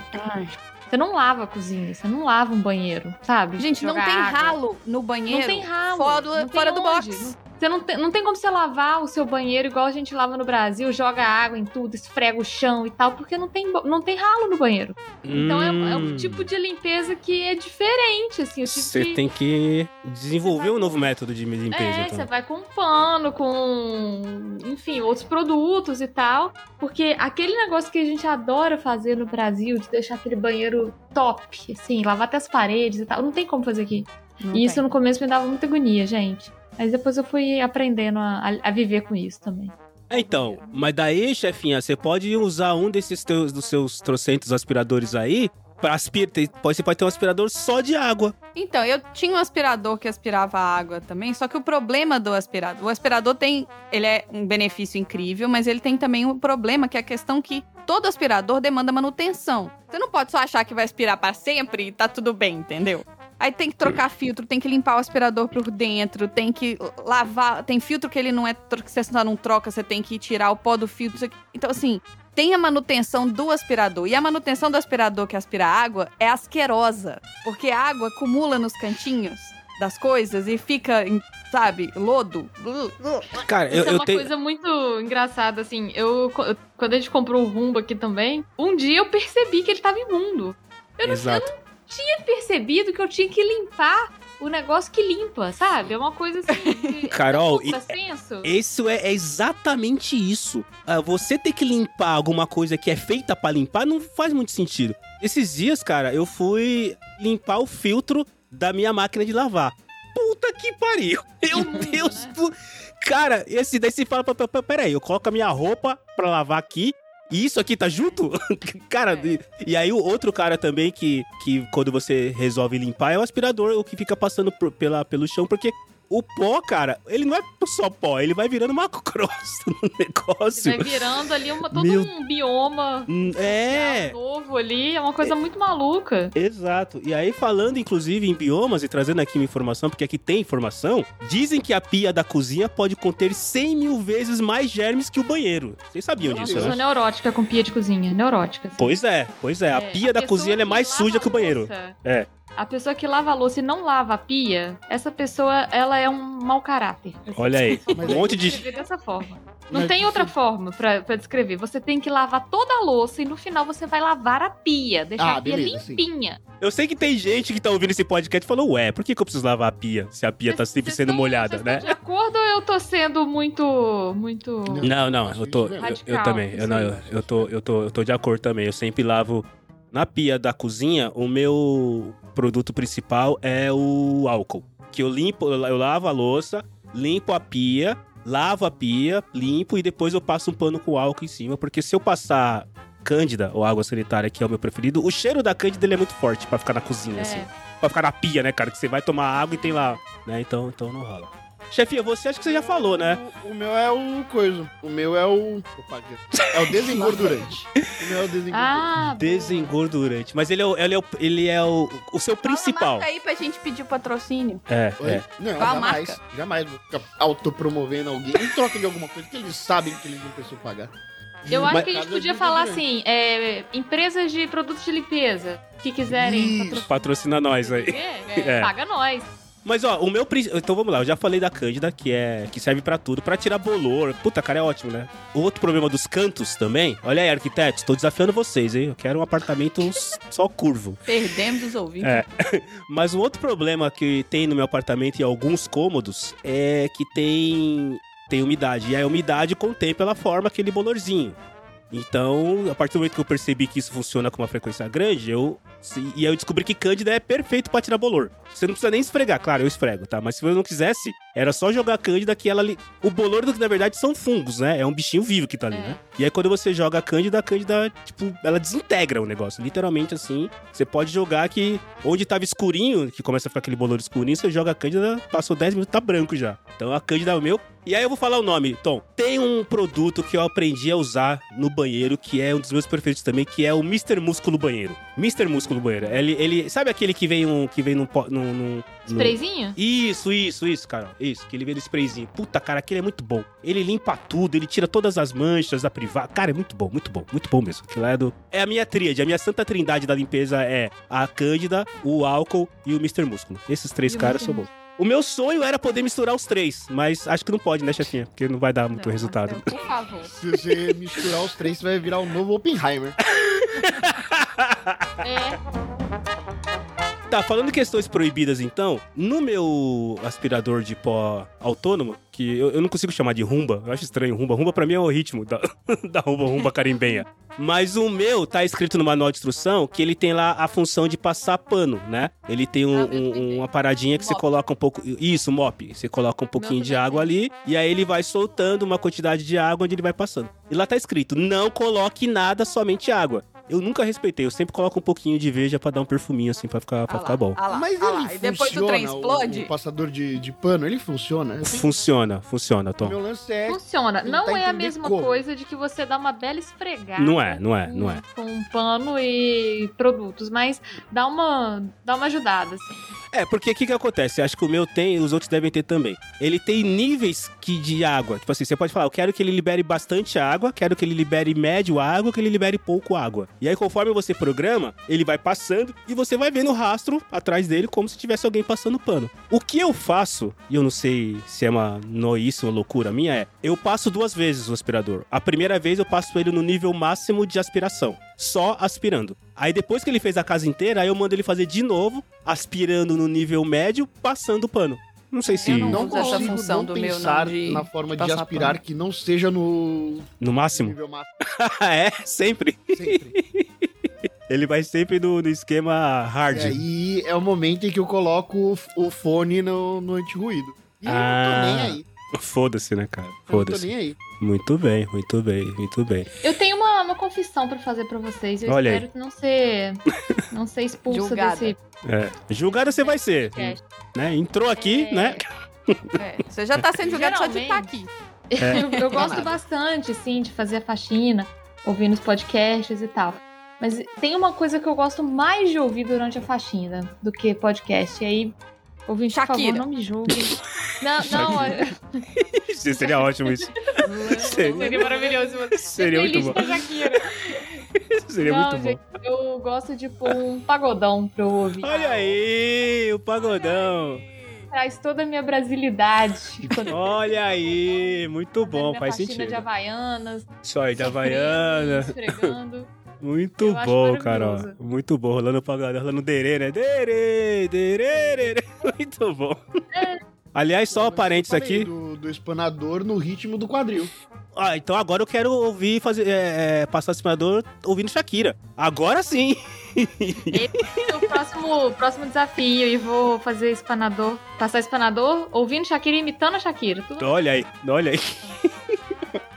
Você não lava a cozinha, você não lava um banheiro, sabe? Gente, não Jogar tem água. ralo no banheiro. Não tem ralo. Fora, não tem fora do box. Você não tem, não tem como você lavar o seu banheiro igual a gente lava no Brasil, joga água em tudo, esfrega o chão e tal, porque não tem, não tem ralo no banheiro. Então é, é um Hum. tipo de limpeza que é diferente, assim. Tipo Você de... tem que desenvolver um novo método de limpeza, É, então. você vai com pano, com, enfim, outros produtos e tal. Porque aquele negócio que a gente adora fazer no Brasil, de deixar aquele banheiro top, assim, lavar até as paredes e tal, não tem como fazer aqui. Não E isso tem. no começo me dava muita agonia, gente. Mas depois eu fui aprendendo a, a- viver com isso também. É, Então, mas daí, chefinha, você pode usar um desses teus, dos seus trocentos aspiradores aí pra aspirar. Pode, você pode ter um aspirador só de água. Então, eu tinha um aspirador que aspirava água também, só que o problema do aspirador, o aspirador tem, ele é um benefício incrível, mas ele tem também um problema que é a questão que todo aspirador demanda manutenção. Você não pode só achar que vai aspirar para sempre e tá tudo bem, entendeu? Aí tem que trocar filtro, tem que limpar o aspirador por dentro, tem que lavar, tem filtro que ele não é, que você não troca, você tem que tirar o pó do filtro. Então assim, tem a manutenção do aspirador. E a manutenção do aspirador que aspira água é asquerosa. Porque a água acumula nos cantinhos das coisas e fica, sabe, lodo. Cara, eu, Isso é eu uma tenho. coisa muito engraçada, assim. Eu, eu- quando a gente comprou o Rumba aqui também, um dia eu percebi que ele tava imundo. Eu não, Exato. eu não tinha percebido que eu tinha que limpar o negócio que limpa, sabe? É uma coisa assim. *laughs* Carol, é. Isso é, é exatamente isso. Ah, você ter que limpar alguma coisa que é feita pra limpar não faz muito sentido. Esses dias, cara, eu fui limpar o filtro da minha máquina de lavar. Puta que pariu! *laughs* Meu Deus né? do. Cara, esse daí você fala, "Pera- pera- peraí, eu coloco a minha roupa pra lavar aqui. E isso aqui tá junto? *laughs* cara, É. e, e aí o outro cara também que, que quando você resolve limpar é o aspirador, o que fica passando por- pela, pelo chão, porque o pó, cara, ele não é só pó, ele vai virando uma *laughs* crosta no negócio. Vai virando ali uma, todo Meu- um bioma Hum, É, novo ali. É uma coisa muito maluca. exato. E aí, falando inclusive em biomas e trazendo aqui uma informação, porque aqui tem informação, dizem que a pia da cozinha pode conter 100 mil vezes mais germes que o banheiro. Vocês sabiam Nossa, disso, eu né? sou neurótica com pia de cozinha. Neurótica. assim. Pois é, pois é. A É, pia da pessoa cozinha é mais suja a que o banheiro. É. A pessoa que lava a louça e não lava a pia, essa pessoa, ela é um mau caráter. Olha aí, um monte de. Dessa forma. Não Mas tem isso- outra forma pra, pra descrever. Você tem que lavar toda a louça e no final você vai lavar a pia. Deixar Ah, a pia beleza, sim. limpinha. Eu sei que tem gente que tá ouvindo esse podcast e falou, ué, por que, que eu preciso lavar a pia se a pia tá Vocês- sempre sendo molhada, né? de acordo ou eu tô sendo muito. muito. Não, não, eu tô. Eu, eu também. Eu, não, eu, eu tô, eu, tô, eu tô de acordo também. Eu sempre lavo. Na pia da cozinha, o meu produto principal é o álcool. Que eu limpo, eu lavo a louça, limpo a pia, lavo a pia, limpo e depois eu passo um pano com álcool em cima. Porque se eu passar cândida ou água sanitária, que é o meu preferido, o cheiro da cândida ele é muito forte pra ficar na cozinha, É. assim. Pra ficar na pia, né, cara? Que você vai tomar água e tem lá, né? Então, então não rola. Chefinha, você acha que você já falou, né? O, o meu é o coisa. O meu é o. Opa, aqui. É o desengordurante. *laughs* o meu é o desengordurante. Ah, Desengordurante. Mas ele é o, ele é o, ele é o, o seu principal. Fala a marca aí pra gente pedir o patrocínio. É, é. Não, Qual a jamais. marca? Jamais vou ficar autopromovendo alguém em troca de alguma coisa que eles sabem que eles não precisam pagar. Eu acho Mas- que a gente podia falar assim: é, empresas de produtos de limpeza que quiserem Isso. Patrocina nós aí. É, É. *laughs* Paga nós. Mas ó, o meu então vamos lá, eu já falei da Cândida, que é que serve pra tudo, pra tirar bolor. Puta, cara, é ótimo, né? O outro problema dos cantos também. Olha aí, arquitetos, tô desafiando vocês, hein? Eu quero um apartamento só curvo. Perdemos os ouvintes. É. *laughs* Mas um outro problema que tem no meu apartamento e alguns cômodos é que tem tem umidade. E a umidade contém pela forma aquele bolorzinho. Então, a partir do momento que eu percebi que isso funciona com uma frequência grande, eu. E eu descobri que Cândida é perfeito pra tirar bolor. Você não precisa nem esfregar, claro, eu esfrego, tá? Mas se eu não quisesse, era só jogar Cândida que ela ali. O bolor, na verdade, são fungos, né? É um bichinho vivo que tá ali, É. né? E aí quando você joga a Cândida, a Cândida, tipo, ela desintegra o negócio. Literalmente assim. Você pode jogar que onde tava escurinho, que começa a ficar aquele bolor escurinho, você joga a Cândida, passou 10 minutos, tá branco já. Então a Cândida é o meu. E aí eu vou falar o nome, Tom. Tem um produto que eu aprendi a usar no banheiro, que é um dos meus preferidos também, que é o Mr. Músculo Banheiro. Mr. Músculo Banheiro. Ele, ele sabe aquele que vem um que vem num, num, num, Sprayzinho? isso, isso, isso, cara. Isso, que ele vê no sprayzinho. Puta, cara, aquele é muito bom. Ele limpa tudo, ele tira todas as manchas da privada. Cara, é muito bom, muito bom, muito bom mesmo. Aquilo é do. É a minha tríade, a minha santa trindade da limpeza é a Cândida, o álcool e o Mr. Músculo. Esses três E caras são bons. O meu sonho era poder misturar os três, mas acho que não pode, né, chefinha? Porque não vai dar muito Não, resultado. Marcelo, Por favor. *laughs* Se você misturar os três, você vai virar um novo Oppenheimer. *laughs* É, Tá, falando em questões proibidas, então, no meu aspirador de pó autônomo, que eu, eu não consigo chamar de rumba, eu acho estranho rumba. Rumba pra mim é o ritmo da, *laughs* da rumba, rumba carimbenha. Mas o meu tá escrito no manual de instrução que ele tem lá a função de passar pano, né? Ele tem um- um- uma paradinha que você Mop. coloca um pouco. Isso, mop. Você coloca um pouquinho de também água ali e aí ele vai soltando uma quantidade de água onde ele vai passando. E lá tá escrito: não coloque nada, somente água. Eu nunca respeitei, eu sempre coloco um pouquinho de veja pra dar um perfuminho assim, pra ficar, pra Ah lá, ficar bom. ah lá, Mas ah ele lá. E depois o trem funciona, explode. O, o passador de, de pano, ele funciona. Tenho- Funciona, funciona, Tom. meu lance é... funciona. Não é a mesma como. coisa de que você dá uma bela esfregada. Não é, não é, não é. Com um pano e produtos, mas dá uma, dá uma ajudada, assim. É, porque o que, que acontece? Acho que o meu tem, os outros devem ter também. Ele tem níveis que de água. Tipo assim, você pode falar, eu quero que ele libere bastante água, quero que ele libere médio água, que ele libere pouco água. E aí, conforme você programa, ele vai passando e você vai vendo o rastro atrás dele como se tivesse alguém passando pano. O que eu faço, e eu não sei se é uma noice, uma loucura minha, é eu passo duas vezes o aspirador. A primeira vez eu passo ele no nível máximo de aspiração. Só aspirando. Aí depois que ele fez a casa inteira, aí eu mando ele fazer de novo, aspirando no nível médio, passando o pano. Não sei se Eu não Não uso essa consigo função não do meu, não, pensar de na forma de aspirar pano. que não seja no no máximo. nível máximo. *laughs* é, sempre. Sempre. *laughs* Ele vai sempre no, no esquema hard. E aí é o momento em que eu coloco o, o fone no, no anti-ruído. E eu não Ah, tô nem aí. Foda-se, né, cara? Eu não tô Foda-se. nem aí. Muito bem, muito bem, muito bem. Eu tenho uma, uma confissão pra fazer pra vocês. Eu Olha aí. espero não ser, não ser expulsa Julgada. desse É. Julgada você vai ser. podcast. Né? Entrou aqui, É. né? É, você já tá sendo julgado só de estar aqui. É. Eu, eu gosto bastante, assim, de fazer a faxina, ouvindo os podcasts e tal. Mas tem uma coisa que eu gosto mais de ouvir durante a faxina do que podcast. E aí, ouvinte, por Shakira. favor, não me julguem. *laughs* Não, não, eu- Seria ótimo isso. Seria, seria maravilhoso. seria muito bom. Shakira. *laughs* Seria não, muito bom. gente, eu gosto de pôr um pagodão pra eu ouvir. Olha aí, o pagodão. Traz toda a minha brasilidade. Olha aí, muito bom, faz sentido. de Havaianas. Só aí da sofrendo, Havaiana. Esfregando. Muito Eu acho bom, Carol. maravilhoso. Muito bom. Rolando o pagodão, rolando derê, né? Derê, derê, derê. *laughs* Muito bom. Aliás, só eu parênteses aqui. Do, do espanador no ritmo do quadril. Ah, então agora eu quero ouvir fazer é, é, passar o aspirador ouvindo Shakira. Agora sim. Esse é o próximo, próximo desafio. E vou fazer espanador, passar espanador ouvindo Shakira e imitando a Shakira. Tudo Olha aí, olha aí.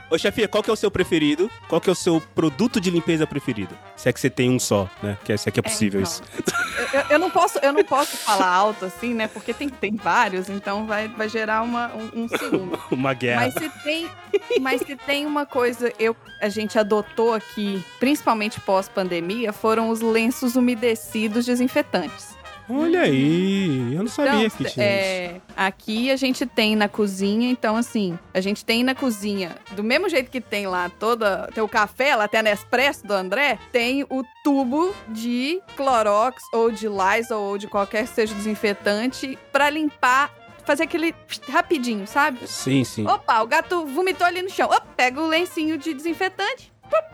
Ô, chefia, qual que é o seu preferido? Qual que é o seu produto de limpeza preferido? Se é que você tem um só, né? Que é, se é que é possível então. isso. *laughs* Eu, eu não posso, eu não posso falar alto assim, né? Porque tem, tem vários, então vai, vai gerar uma, um, um ciúme. *laughs* Uma guerra. Mas se tem, mas se tem uma coisa eu a gente adotou aqui, principalmente pós-pandemia, foram os lenços umedecidos desinfetantes. Olha aí, eu não sabia Então, que tinha isso. é, aqui a gente tem na cozinha, então assim, a gente tem na cozinha, do mesmo jeito que tem lá toda, tem o café, lá tem a Nespresso do André, tem o tubo de Clorox ou de Lysol ou de qualquer que seja desinfetante pra limpar, fazer aquele rapidinho, sabe? Sim, sim. Opa, o gato vomitou ali no chão. Opa, pega o lencinho de desinfetante.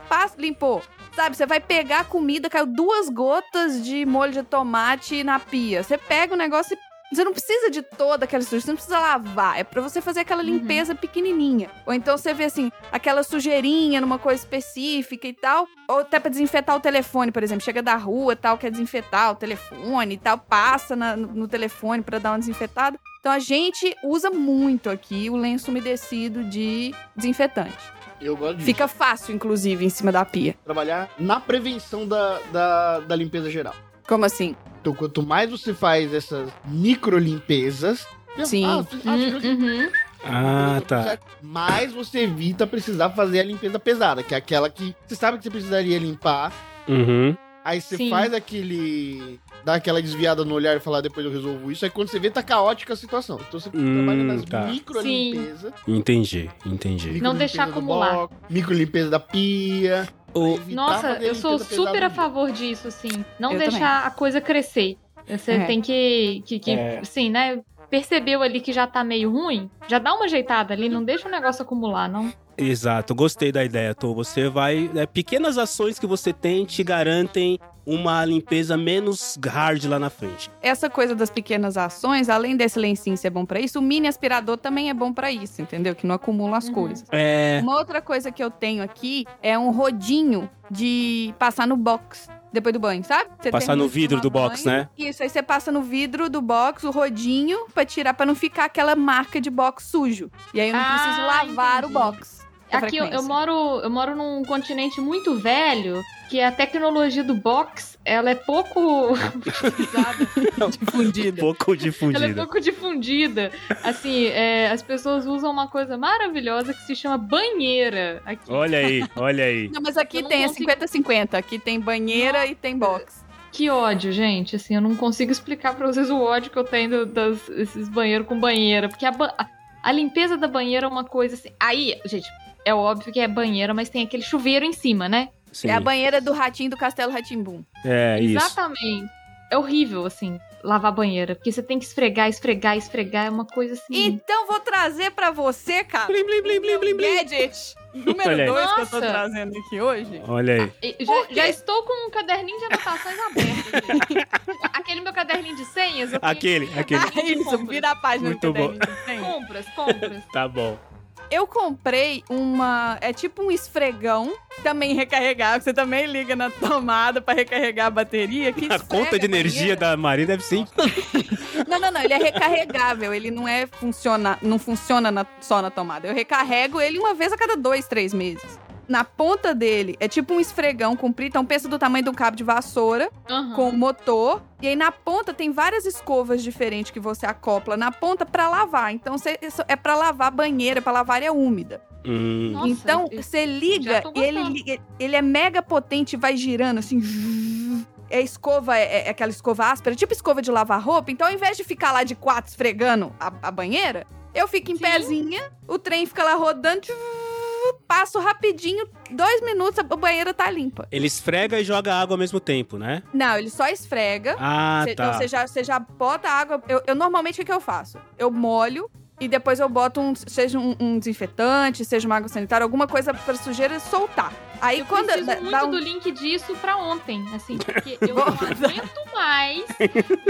Passa, limpou. Sabe, você vai pegar a comida, caiu duas gotas de molho de tomate na pia. Você pega o negócio e Você não precisa de toda aquela sujeira, você não precisa lavar. É pra você fazer aquela Uhum. limpeza pequenininha. Ou então você vê assim, aquela sujeirinha numa coisa específica e tal. Ou até pra desinfetar o telefone, por exemplo. Chega da rua tal, quer desinfetar o telefone e tal. Passa na- no, no telefone pra dar uma desinfetada. Então a gente usa muito aqui o lenço umedecido de desinfetante. Eu gosto disso. Fica fácil, inclusive, em cima da pia. Trabalhar na prevenção da, da, da limpeza geral. Como assim? Então, quanto mais você faz essas micro limpezas. Sim. Ah, ah, Uhum. Ah, tá. mais você evita precisar fazer a limpeza pesada, que é aquela que você sabe que você precisaria limpar. Uhum. Aí você Sim. faz aquele. dá aquela desviada no olhar e falar depois eu resolvo isso. Aí quando você vê, tá caótica a situação. Então você Hum, trabalha nas tá. micro limpezas. Entendi, entendi. Não deixar acumular. Micro limpeza da pia. O- Nossa, eu sou super a favor disso, assim. Não Eu deixar a coisa crescer. Você É. tem que, que, que É. assim, né? Percebeu ali que já tá meio ruim, já dá uma ajeitada ali, não deixa o negócio acumular, não. Exato, gostei da ideia, Tô. Você vai. é, pequenas ações que você tem te garantem uma limpeza menos hard lá na frente. essa coisa das pequenas ações, além desse lencinho ser bom pra isso, o mini aspirador também é bom pra isso, entendeu? Que não acumula as Uhum. coisas. É. Uma outra coisa que eu tenho aqui é um rodinho de passar no box depois do banho, sabe? Você Passar no vidro do box, banho, né? Isso, aí você passa no vidro do box, o rodinho, pra tirar, pra não ficar aquela marca de box sujo. E aí eu não Ah, preciso lavar entendi. o box. Com Aqui eu, eu moro, eu moro num continente muito velho que a tecnologia do box, ela é pouco utilizada. *laughs* Difundida. Pouco Ela é difundida. pouco difundida. Assim, é, as pessoas usam uma coisa maravilhosa que se chama banheira. Aqui. Olha aí, olha aí. Não, mas aqui Eu tem, consigo- é 50-50. Aqui tem banheira e tem box. Que ódio, gente. Assim, eu não consigo explicar pra vocês o ódio que eu tenho das, esses banheiros com banheira. Porque a, ba- a, a limpeza da banheira é uma coisa assim. Aí, gente, é óbvio que é banheira, mas tem aquele chuveiro em cima, né? Sim. É a banheira do ratinho do Castelo Ratimbum. É isso. Exatamente. É horrível, assim, lavar banheira. Porque você tem que esfregar, esfregar, esfregar. É uma coisa assim. Então vou trazer pra você, cara, Blim, blim, blim, blim, blim, blim. gadget número aí. 2 que eu tô trazendo aqui hoje. Olha aí. Por Já, já estou com um caderninho de anotações aberto. *laughs* aquele meu caderninho de senhas. Aquele, que- aquele. Ah, *laughs* isso, vira a página Muito do bom. caderninho. Tem. Compras, compras. Tá bom. Eu comprei uma. É tipo um esfregão, também recarregável. Você também liga na tomada pra recarregar a bateria. Que *laughs* A conta de energia da Maria deve ser. *laughs* Não, não, não. Ele é recarregável. Ele não é funciona, não funciona na- só na tomada. Eu recarrego ele uma vez a cada dois, três meses. Na ponta dele é tipo um esfregão comprido, então pensa do tamanho de um cabo de vassoura Aham. com motor. E aí na ponta tem várias escovas diferentes que você acopla na ponta pra lavar. Então cê- isso é pra lavar banheira, pra lavar área úmida. Hum, Nossa, então você liga e ele, ele é mega potente, vai girando assim. É escova, é, é aquela escova áspera, tipo escova de lavar roupa. Então, ao invés de ficar lá de quatro esfregando a, a banheira, eu fico em Sim. pezinha, o trem fica lá rodando, passo rapidinho, dois minutos, a banheira tá limpa. ele esfrega e joga água ao mesmo tempo, né? Não, ele só esfrega. Ah, Cê- tá. Então você já, você já bota a água. Eu, eu normalmente o que, que eu faço? Eu molho e depois eu boto um, seja um, um desinfetante, seja uma água sanitária, alguma coisa pra sujeira soltar. Aí Eu quando preciso muito dá um- do link disso pra ontem, assim, porque *laughs* eu não aguento mais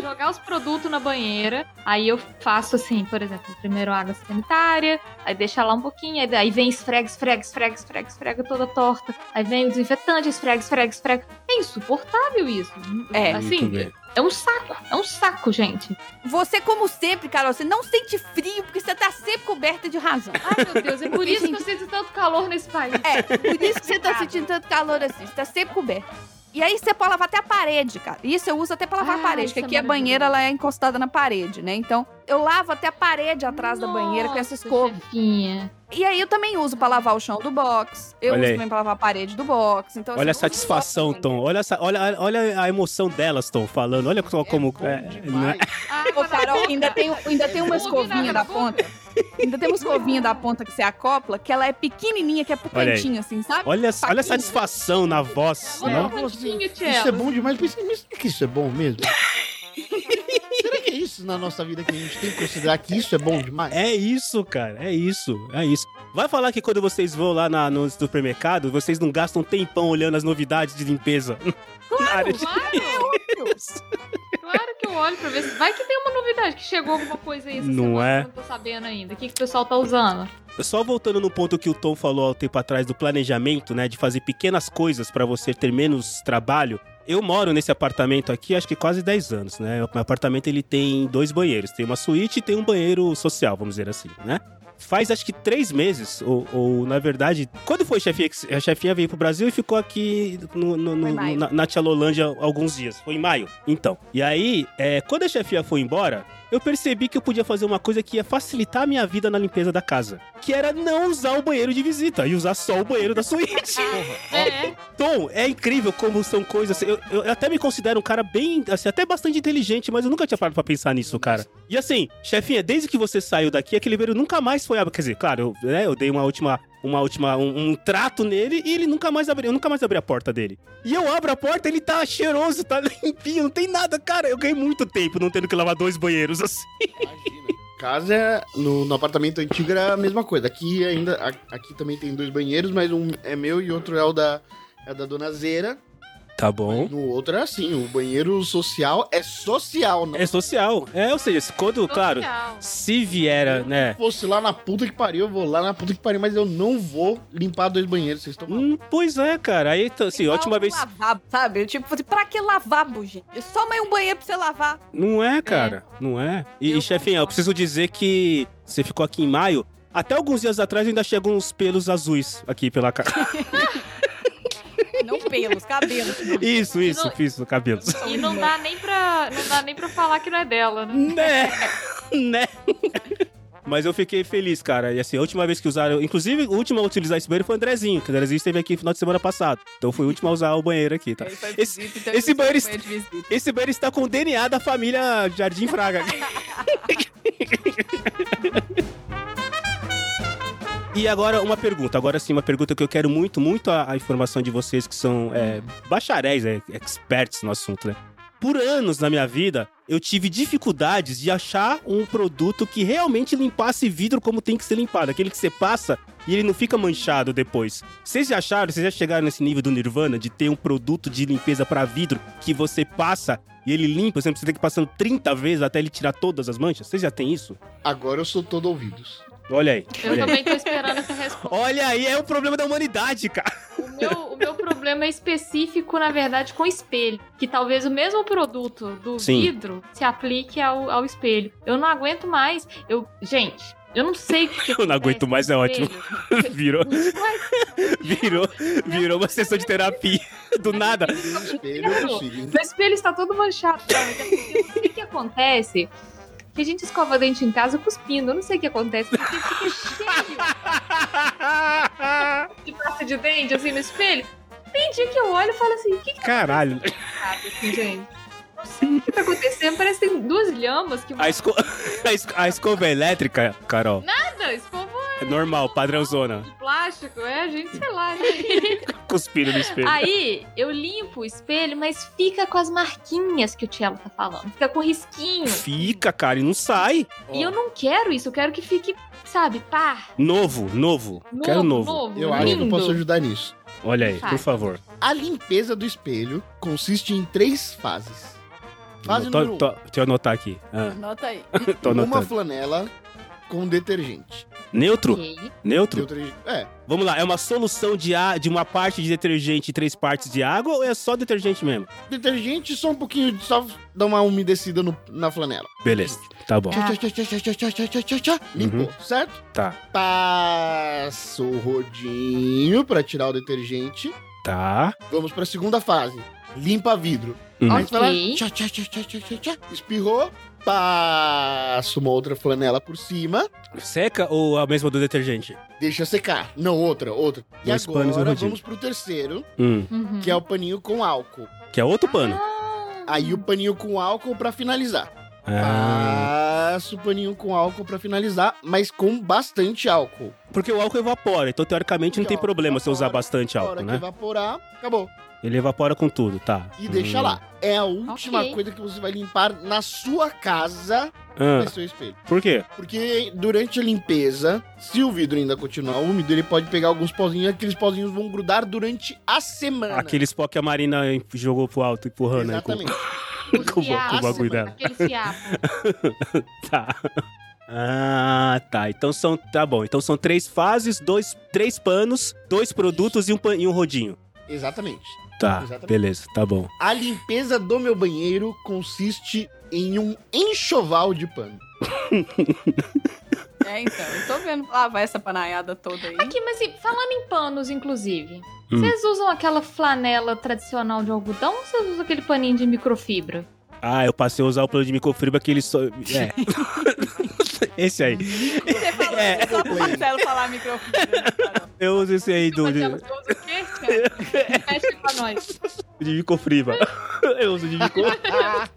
jogar os produtos na banheira. Aí eu faço assim, por exemplo, primeiro água sanitária, aí deixa lá um pouquinho, aí- aí vem esfrega, esfrega, esfrega, esfrega, esfrega toda torta. Aí vem o desinfetante, esfrega, esfrega, esfrega. É insuportável isso. É. assim, Muito bem. é um saco, é um saco, gente. Você, como sempre, Carol, você não sente frio porque você tá sempre coberta de razão. Ai, meu Deus, é por isso que eu sinto tanto calor nesse país. É, por isso que *laughs* você tá sentindo tanto calor assim. Você tá sempre coberta. E aí você pode lavar até a parede, cara. Isso eu uso até pra lavar Ah, a parede, porque é aqui a banheira ela é encostada na parede, né? Então, eu lavo até a parede atrás da banheira com essa Nossa, escova. chefinha. E aí eu também uso pra lavar o chão do box. Eu Olha uso aí. também pra lavar a parede do box. Então, Olha a assim, satisfação, Tom. Olha, essa, olha, olha a emoção delas, Tom, falando. Olha como. é, demais. né? Ah, Ô, Carol, ainda tem, ainda tem uma escovinha da na ponta. Ainda tem uma escovinha da ponta que você acopla, que ela é pequenininha, que é pro Olha aí. cantinho, assim, sabe? Olha, olha a satisfação na voz, Olha né? o cantinho, Isso é bom demais. Mas, será que isso é bom mesmo? *laughs* será que é isso na nossa vida que a gente tem que considerar que isso é bom demais? É isso, cara. É isso. É isso. Vai falar que quando vocês vão lá na- no supermercado, vocês não gastam tempão olhando as novidades de limpeza. Na *laughs* área de- Claro, *laughs* claro que eu olho pra ver se vai que tem uma novidade, que chegou alguma coisa aí essa Não semana é? que eu não tô sabendo ainda. O que, que o pessoal tá usando? Só voltando no ponto que o Tom falou há um tempo atrás do planejamento, né? De fazer pequenas coisas pra você ter menos trabalho. Eu moro nesse apartamento aqui acho que quase 10 anos, né? O meu apartamento ele tem dois banheiros. Tem uma suíte e tem um banheiro social, vamos dizer assim, né? Faz acho que três meses, ou, ou, na verdade, quando foi a chefinha? A chefinha veio pro Brasil e ficou aqui no, no- no- na, na Tchalolândia alguns dias. Foi em maio. Então. E aí, é, quando a chefinha foi embora, eu percebi que eu podia fazer uma coisa que ia facilitar a minha vida na limpeza da casa. Que era não usar o banheiro de visita e usar só o banheiro da suíte. *laughs* É, Tom, é incrível como são coisas. Eu, eu até me considero um cara bem, assim, até bastante inteligente, mas eu nunca tinha parado pra pensar nisso, cara. E assim, chefinha, desde que você saiu daqui, aquele banheiro nunca mais foi. ab- Quer dizer, claro, eu, né, eu dei uma última. Uma última, um, um trato nele e ele nunca mais abriu, eu nunca mais abri a porta dele. E eu abro a porta, ele tá cheiroso, tá *laughs* limpinho, não tem nada, cara. Eu ganhei muito tempo não tendo que lavar dois banheiros assim. Imagina. Casa, no, no apartamento antigo era a mesma coisa. Aqui ainda, a- aqui também tem dois banheiros, mas um é meu e outro é o da, é da dona Zera. Tá bom. No outro é assim, o banheiro social é social, não É social. É, ou seja, se quando, claro, social. se vier, né? Se fosse lá na puta que pariu, eu vou lá na puta que pariu, mas eu não vou limpar dois banheiros, vocês estão Hum, pois é, cara. Aí, então, assim, Igual um vez. Lavabo, sabe? Tipo, assim, pra que lavabo, gente? É só mais um banheiro pra você lavar. Não é, cara. Não é. E, Eu e chefinha, eu preciso dizer que você ficou aqui em maio. Até alguns dias atrás ainda chegam uns pelos azuis aqui pela cara. *laughs* Não pelos, cabelos. *laughs* Isso, isso, não- fiz no cabelo. E não dá nem pra. Não dá nem pra falar que não é dela, né? né? né? Mas eu fiquei feliz, cara. E assim, a última vez que usaram. Inclusive, o último a utilizar esse banheiro foi o Andrezinho, que o Andrezinho esteve aqui no final de semana passado. Então foi o último a usar o banheiro aqui, tá? Esse- visita, então esse ele foi banheiro-. Esse banheiro está com o DNA da família Jardim Fraga. *laughs* E agora uma pergunta, agora sim, uma pergunta que eu quero muito, muito a, a informação de vocês que são é, bacharéis, é, experts no assunto, né? Por anos na minha vida, eu tive dificuldades de achar um produto que realmente limpasse vidro como tem que ser limpado. Aquele que você passa e ele não fica manchado depois. Vocês já acharam, vocês já chegaram nesse nível do Nirvana de ter um produto de limpeza para vidro que você passa e ele limpa, você não precisa ter que passando 30 vezes até ele tirar todas as manchas? Vocês já têm isso? Agora eu sou todo ouvidos. Olha aí. Eu Olha aí. também tô esperando essa resposta. Olha aí, é o problema da humanidade, cara. O meu, o meu problema é específico, na verdade, com espelho. Que talvez o mesmo produto do Sim. vidro se aplique ao, ao espelho. Eu não aguento mais. Eu, gente, eu não sei o que, que *laughs* Eu não aguento mais, é ótimo. espelho. *laughs* Virou, virou, *laughs* virou uma sessão de terapia. Do nada. Espelho consigo. Meu espelho está todo manchado, o que acontece. Que a gente escova dente em casa cuspindo. Eu não sei o que acontece. Porque fica cheio *laughs* de pasta de dente, assim, no espelho. Tem dia que eu olho e falo assim, o que que Caralho. tá assim, gente? Sei o que tá acontecendo. Parece que tem duas lhamas que A, esco... *laughs* a, es- a escova elétrica, Carol, nada, escova é normal, padrãozona. de plástico. É, a gente, sei lá, né? *laughs* Cuspindo no espelho. Aí, eu limpo o espelho, mas fica com as marquinhas que o Tielo tá falando. Fica com risquinho. Fica, cara, e não sai. E eu não quero isso, eu quero que fique, sabe, pá, Novo, novo. novo, Quero novo. novo, Eu acho que eu lindo. posso ajudar nisso. Olha aí, Vai. por favor. A limpeza do espelho consiste em três fases. Fase tô, número um. Deixa eu anotar aqui. Ah. Anota aí. *laughs* Uma flanela com detergente. Neutro? Okay. Neutro? Detergente. É. Vamos lá, é uma solução de, a, de uma parte de detergente e três partes de água ou é só detergente mesmo? Detergente só um pouquinho, de, só dá uma umedecida no, na flanela. Beleza, tá bom. Ah. Limpou, uhum. certo? Tá. Passa o rodinho pra tirar o detergente. Tá. Vamos pra segunda fase. Limpa vidro. Hum. Aí você vai lá, tchá, tchá, tchá, tchá, tchá, tchá. Espirrou. Passa uma outra flanela por cima. Seca ou a mesma do detergente? Deixa secar. Não, outra, outra. E Dois agora vamos pro terceiro, Hum. Uhum. que é o paninho com álcool. Que é outro pano. Ah, Aí o paninho com álcool pra finalizar. Ah. Passa o paninho com álcool pra finalizar, mas com bastante álcool. Porque o álcool evapora, então teoricamente não tem problema se eu usar evapora, bastante álcool, que né? evaporar, acabou. Ele evapora com tudo, tá. E deixa Hum. lá. É a última Ok. coisa que você vai limpar na sua casa Ah, seu espelho. por quê? Porque durante a limpeza, se o vidro ainda continuar úmido, ele pode pegar alguns pozinhos e aqueles pozinhos vão grudar durante a semana. Aqueles pó que a Marina jogou pro alto, empurrando aí. com- Exatamente. Os *laughs* Com o ba- com o bagulho dela. *laughs* Tá. Ah, tá. Então são. Tá bom. Então são três fases, dois, três panos, dois produtos e um, pan- e um rodinho. Exatamente. Tá, Exatamente. beleza, tá bom. A limpeza do meu banheiro consiste em um enxoval de pano. *laughs* É, então, eu tô vendo lavar essa panaiada toda aí. Aqui, mas e, falando em panos, inclusive, Hum. vocês usam aquela flanela tradicional de algodão ou vocês usam aquele paninho de microfibra? Ah, eu passei a usar o plano de microfibra que ele só. *laughs* É. *laughs* esse aí. É. só pro Marcelo falar microfone. né? Eu uso esse aí do, de, Marcelo, você usa o quê? cara? Fecha pra nós. de microfibra. Eu uso de microfibra.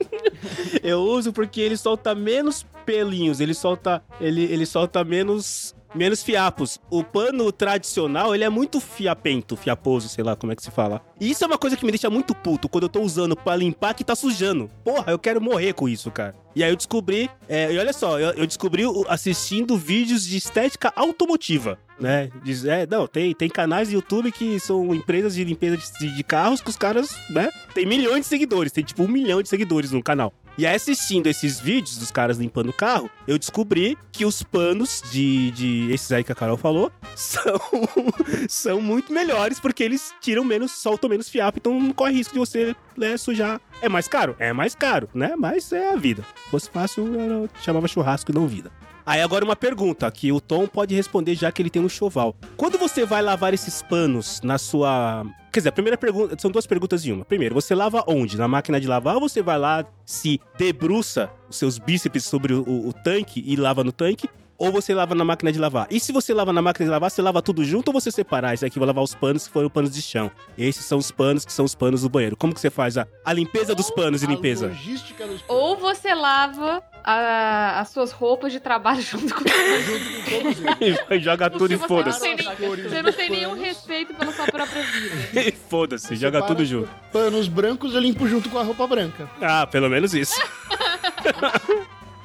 Eu uso porque ele solta menos pelinhos, ele solta. Ele, ele solta menos. Menos fiapos. O pano tradicional, ele é muito fiapento, fiaposo, sei lá como é que se fala. E isso é uma coisa que me deixa muito puto quando eu tô usando pra limpar que tá sujando. Porra, eu quero morrer com isso, cara. E aí eu descobri, é, e olha só, eu, eu descobri assistindo vídeos de estética automotiva, né? Diz, é, não, tem, tem canais do YouTube que são empresas de limpeza de, de carros que os caras, né? Tem milhões de seguidores, tem tipo um milhão de seguidores no canal. E aí, assistindo esses vídeos dos caras limpando o carro, eu descobri que os panos de, de esses aí que a Carol falou são, *laughs* são muito melhores porque eles tiram menos, soltam menos fiapo, então não corre risco de você né, sujar. É mais caro? É mais caro, né? Mas é a vida. Se fosse fácil, eu chamava churrasco e não vida. Aí agora uma pergunta que o Tom pode responder já que ele tem um choval. Quando você vai lavar esses panos na sua. Quer dizer, a primeira pergunta. São duas perguntas em uma. Primeiro, você lava onde? Na máquina de lavar ou você vai lá, se debruça os seus bíceps sobre o, o- o tanque e lava no tanque? Ou você lava na máquina de lavar? E se você lava na máquina de lavar, você lava tudo junto ou você separa? Esse aqui vai lavar os panos que foram panos de chão. Esses são os panos que são os panos do banheiro. Como que você faz a, a limpeza dos panos e limpeza? logística dos Ou você lava a- as suas roupas de trabalho *laughs* junto com junto com todos eles. *laughs* Joga tudo e Você foda-se. nem- Você não tem nenhum respeito pela sua própria vida. *laughs* E foda-se, joga tudo junto. Panos brancos eu limpo junto com a roupa branca. Ah, pelo menos isso.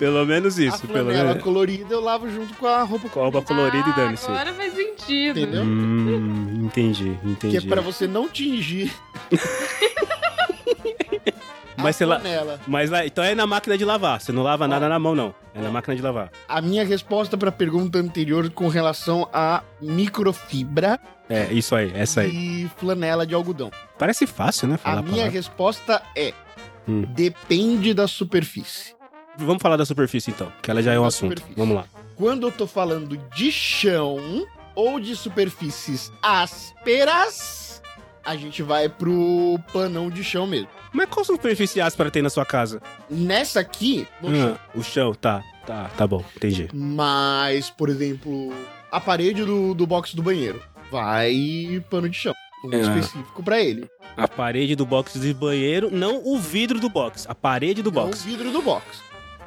Pelo menos a isso, pelo flanela menos. colorida eu lavo junto com a roupa Com a roupa colorida e Ah, dane-se. Agora faz sentido. Entendeu? Hum, entendi, Que entendi. é pra você não tingir *laughs* Mas a sei lá-. Mas lá, então é na máquina de lavar. Você não lava nada na mão, não. É na máquina de lavar. A minha resposta pra pergunta anterior com relação a microfibra É, isso aí, essa aí. e flanela de algodão. Parece fácil, né? Falar A a minha palavra. resposta é Hum. depende da superfície. Vamos falar da superfície então, que ela já é um Da assunto. superfície. Vamos lá. Quando eu tô falando de chão ou de superfícies ásperas, a gente vai pro panão de chão mesmo. Mas qual superfície áspera tem na sua casa? Nessa aqui, no Hum, chão. o chão, tá. Tá, tá bom, entendi. Mas, por exemplo, a parede do, do box do banheiro vai pano de chão. Um É. específico pra ele. A parede do box de banheiro, não o vidro do box, a parede do Não box. o vidro do box.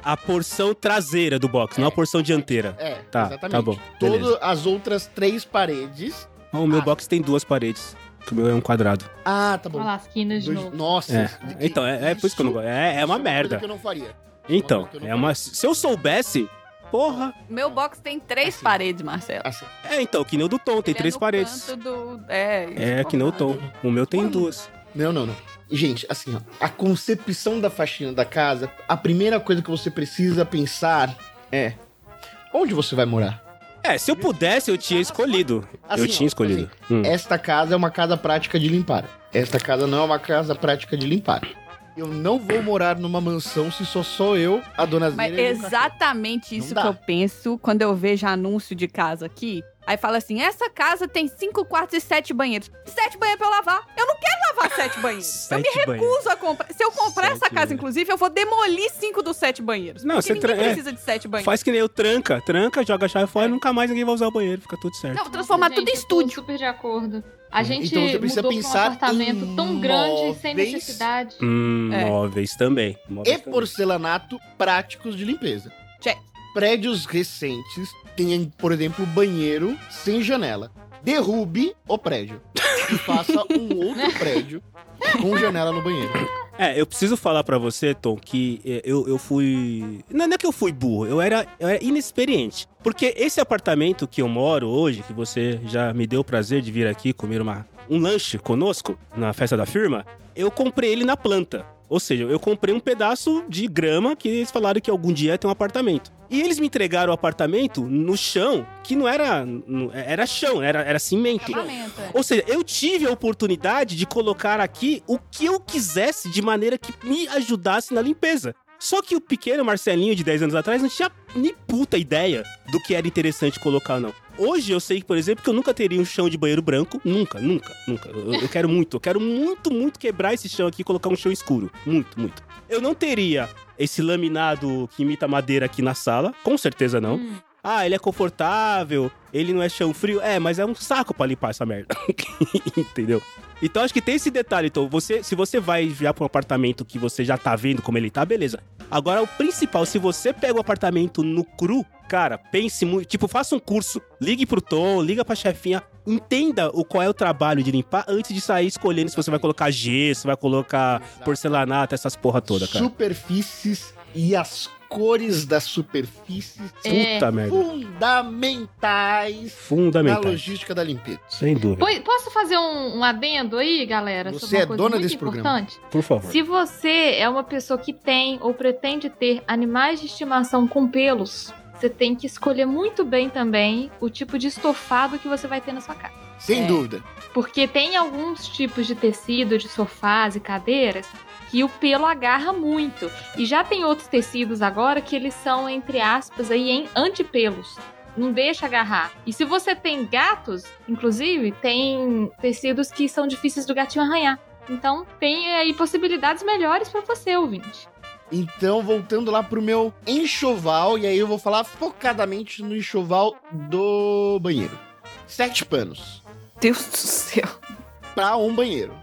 A porção traseira do box, não a porção dianteira. É, Tá, exatamente. tá bom. Todas as outras três paredes. O meu Ah. box tem duas paredes, que o meu é um quadrado. Ah, tá bom. Olha lá, as quinas de novo. Nossa. É. Então, é, é por isso que eu não gosto. É, é uma isso coisa merda. que eu não faria. Então, coisa que eu não é uma. Se eu soubesse, porra. Meu box tem três Assim. paredes, Marcelo. Assim. É, então, que nem o do Tom, tem Ele é três no paredes. canto do- É, É, que nem o Tom. O meu tem duas. Não, não, não. Gente, assim, ó, a concepção da faxina da casa, a primeira coisa que você precisa pensar é onde você vai morar. É, se eu pudesse, eu tinha escolhido. Assim, eu tinha escolhido. Hum. Esta casa é uma casa prática de limpar. Esta casa não é uma casa prática de limpar. Eu não vou morar numa mansão se só sou eu, a dona Mas o cachorro. exatamente isso que eu penso quando eu vejo anúncio de casa aqui. Aí fala assim: essa casa tem cinco quartos e sete banheiros. Sete banheiros pra eu lavar. Eu não quero lavar sete banheiros. *laughs* eu me Sete banheiros. recuso a comprar. Se eu comprar essa Sete casa, banheiros. inclusive, eu vou demolir cinco dos sete banheiros. Não, porque você ninguém é. precisa de sete banheiros. Faz que nem eu, tranca, tranca, joga a chave fora É. e nunca mais ninguém vai usar o banheiro, fica tudo certo. Não, transformar Gente, tudo em eu tô estúdio. super de acordo. A gente Então você precisa mudou pra um pensar apartamento em tão grande sem móveis. necessidade. Hum, É. móveis também. Móveis E também. porcelanato práticos de limpeza. Check. Prédios recentes têm, por exemplo, banheiro sem janela. Derrube o prédio e *laughs* faça um outro prédio com janela no banheiro. É, eu preciso falar pra você, Tom, que é, eu, eu fui. Não, não é que eu fui burro, eu era, eu era inexperiente. Porque esse apartamento que eu moro hoje, que você já me deu o prazer de vir aqui comer uma, um lanche conosco na festa da firma, eu comprei ele na planta. Ou seja, eu comprei um pedaço de grama que eles falaram que algum dia ia ter um apartamento. E eles me entregaram o apartamento no chão, que não era. Era chão, era, era cimento. É. Ou seja, eu tive a oportunidade de colocar aqui o que eu quisesse de maneira que me ajudasse na limpeza. Só que o pequeno Marcelinho de 10 anos atrás não tinha nem puta ideia do que era interessante colocar, não. Hoje eu sei, por exemplo, que eu nunca teria um chão de banheiro branco. Nunca, nunca, nunca. Eu, eu quero muito, eu quero muito, muito quebrar esse chão aqui e colocar um chão escuro. Muito, muito. Eu não teria esse laminado que imita madeira aqui na sala. Com certeza não. Hum. Ah, ele é confortável, ele não é chão frio. É, mas é um saco pra limpar essa merda. *laughs* Entendeu? Então acho que tem esse detalhe. Então, você, se você vai já pra um apartamento que você já tá vendo como ele tá, beleza. Agora, o principal, se você pega o apartamento no cru, cara, pense muito. Tipo, faça um curso, ligue pro Tom, liga pra chefinha, entenda o qual é o trabalho de limpar antes de sair escolhendo se você vai colocar gesso, vai colocar porcelanato, essas porra toda, cara. Superfícies e as cores das superfícies são É. Puta merda. fundamentais na logística da limpeza. Sem dúvida. Po- Posso fazer um, um adendo aí, galera? Você sobre uma é coisa dona muito desse programa. importante? Por favor. Se você é uma pessoa que tem ou pretende ter animais de estimação com pelos, você tem que escolher muito bem também o tipo de estofado que você vai ter na sua casa. Sem É. dúvida. Porque tem alguns tipos de tecido de sofás e cadeiras que o pelo agarra muito. E já tem outros tecidos agora que eles são, entre aspas, aí em antipelos. Não deixa agarrar. E se você tem gatos, inclusive, tem tecidos que são difíceis do gatinho arranhar. Então, tem aí possibilidades melhores pra você, ouvinte. Então, voltando lá pro meu enxoval, e aí eu vou falar focadamente no enxoval do banheiro. Sete panos Deus do céu. pra um banheiro.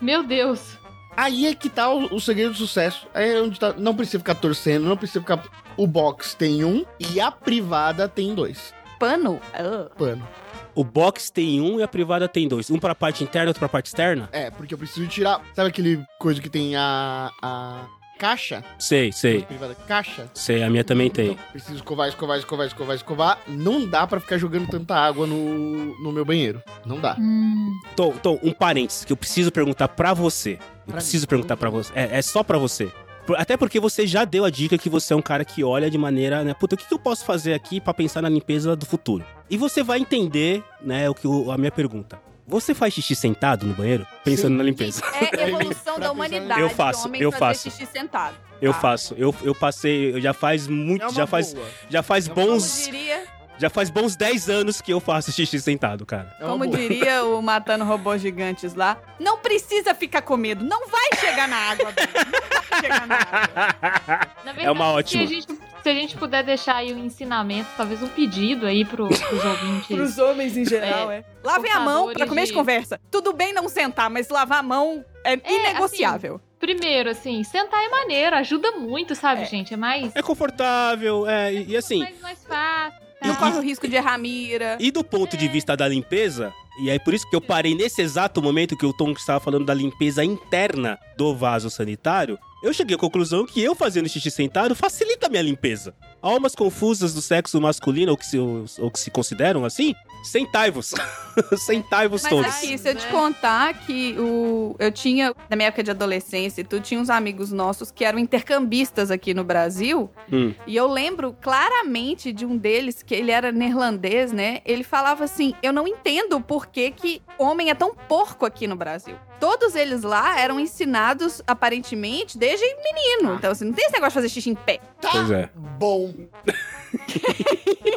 Meu Deus. Aí é que tá o, o segredo do sucesso. Aí é onde tá. Não precisa ficar torcendo, não precisa ficar. O box tem um e a privada tem dois. Pano? Ah. Pano. O box tem um e a privada tem dois. Um pra parte interna, outro pra parte externa? É, porque eu preciso tirar. Sabe aquele coisa que tem a. a caixa? Sei, sei. Privada, caixa? Sei, a minha também tem. Então, preciso escovar, escovar, escovar, escovar, escovar. Não dá pra ficar jogando tanta água no, no meu banheiro. Não dá. Hum. Tom, Tom, um parênteses que eu preciso perguntar pra você. Eu Pra preciso mim? perguntar pra você. É, é só pra você. Até porque você já deu a dica que você é um cara que olha de maneira, né? Puta, o que, eu posso fazer aqui pra pensar na limpeza do futuro? E você vai entender, né, o que o- a minha pergunta. Você faz xixi sentado no banheiro? Pensando Sim. na limpeza. É Pra *laughs* evolução da humanidade. Eu faço, homem eu fazer faço. xixi sentado. Eu Tá. faço. Eu, eu passei, eu já faz muito, É já faz, boa. já faz É uma Como bons, diria, já faz bons 10 anos que eu faço xixi sentado, cara. É como boa. diria o Matando Robôs Gigantes lá, não precisa ficar com medo. Não vai chegar na água. *laughs* Não vai chegar na água. Na É uma ótima. Se a, gente, se a gente puder deixar aí um ensinamento, talvez um pedido aí pro, pros ouvintes. *laughs* Pros homens em geral, é. Lavem a mão pra Portadores começo de de- conversa. Tudo bem não sentar, mas lavar a mão é, inegociável. Primeiro, assim, sentar é maneiro, ajuda muito, sabe, É. gente? É mais, É confortável, é, e, e assim, mais, mais fácil. Não corre o risco de errar a mira. E do ponto de vista da limpeza, e é por isso que eu parei nesse exato momento que o Tom estava falando da limpeza interna do vaso sanitário, eu cheguei à conclusão que eu fazendo xixi sentado facilita a minha limpeza. Almas confusas do sexo masculino, ou que se, ou que se consideram assim, sentai-vos. *laughs* sentai-vos Mas todos. aqui, se eu te contar que o, eu tinha, na minha época de adolescência, e tudo, tinha uns amigos nossos que eram intercambistas aqui no Brasil. Hum. E eu lembro claramente de um deles, que ele era neerlandês, né? Ele falava assim: Eu não entendo por que, que homem é tão porco aqui no Brasil. Todos eles lá eram ensinados, aparentemente, desde menino. Então, assim, não tem esse negócio de fazer xixi em pé. Tá Pois é. bom. *laughs*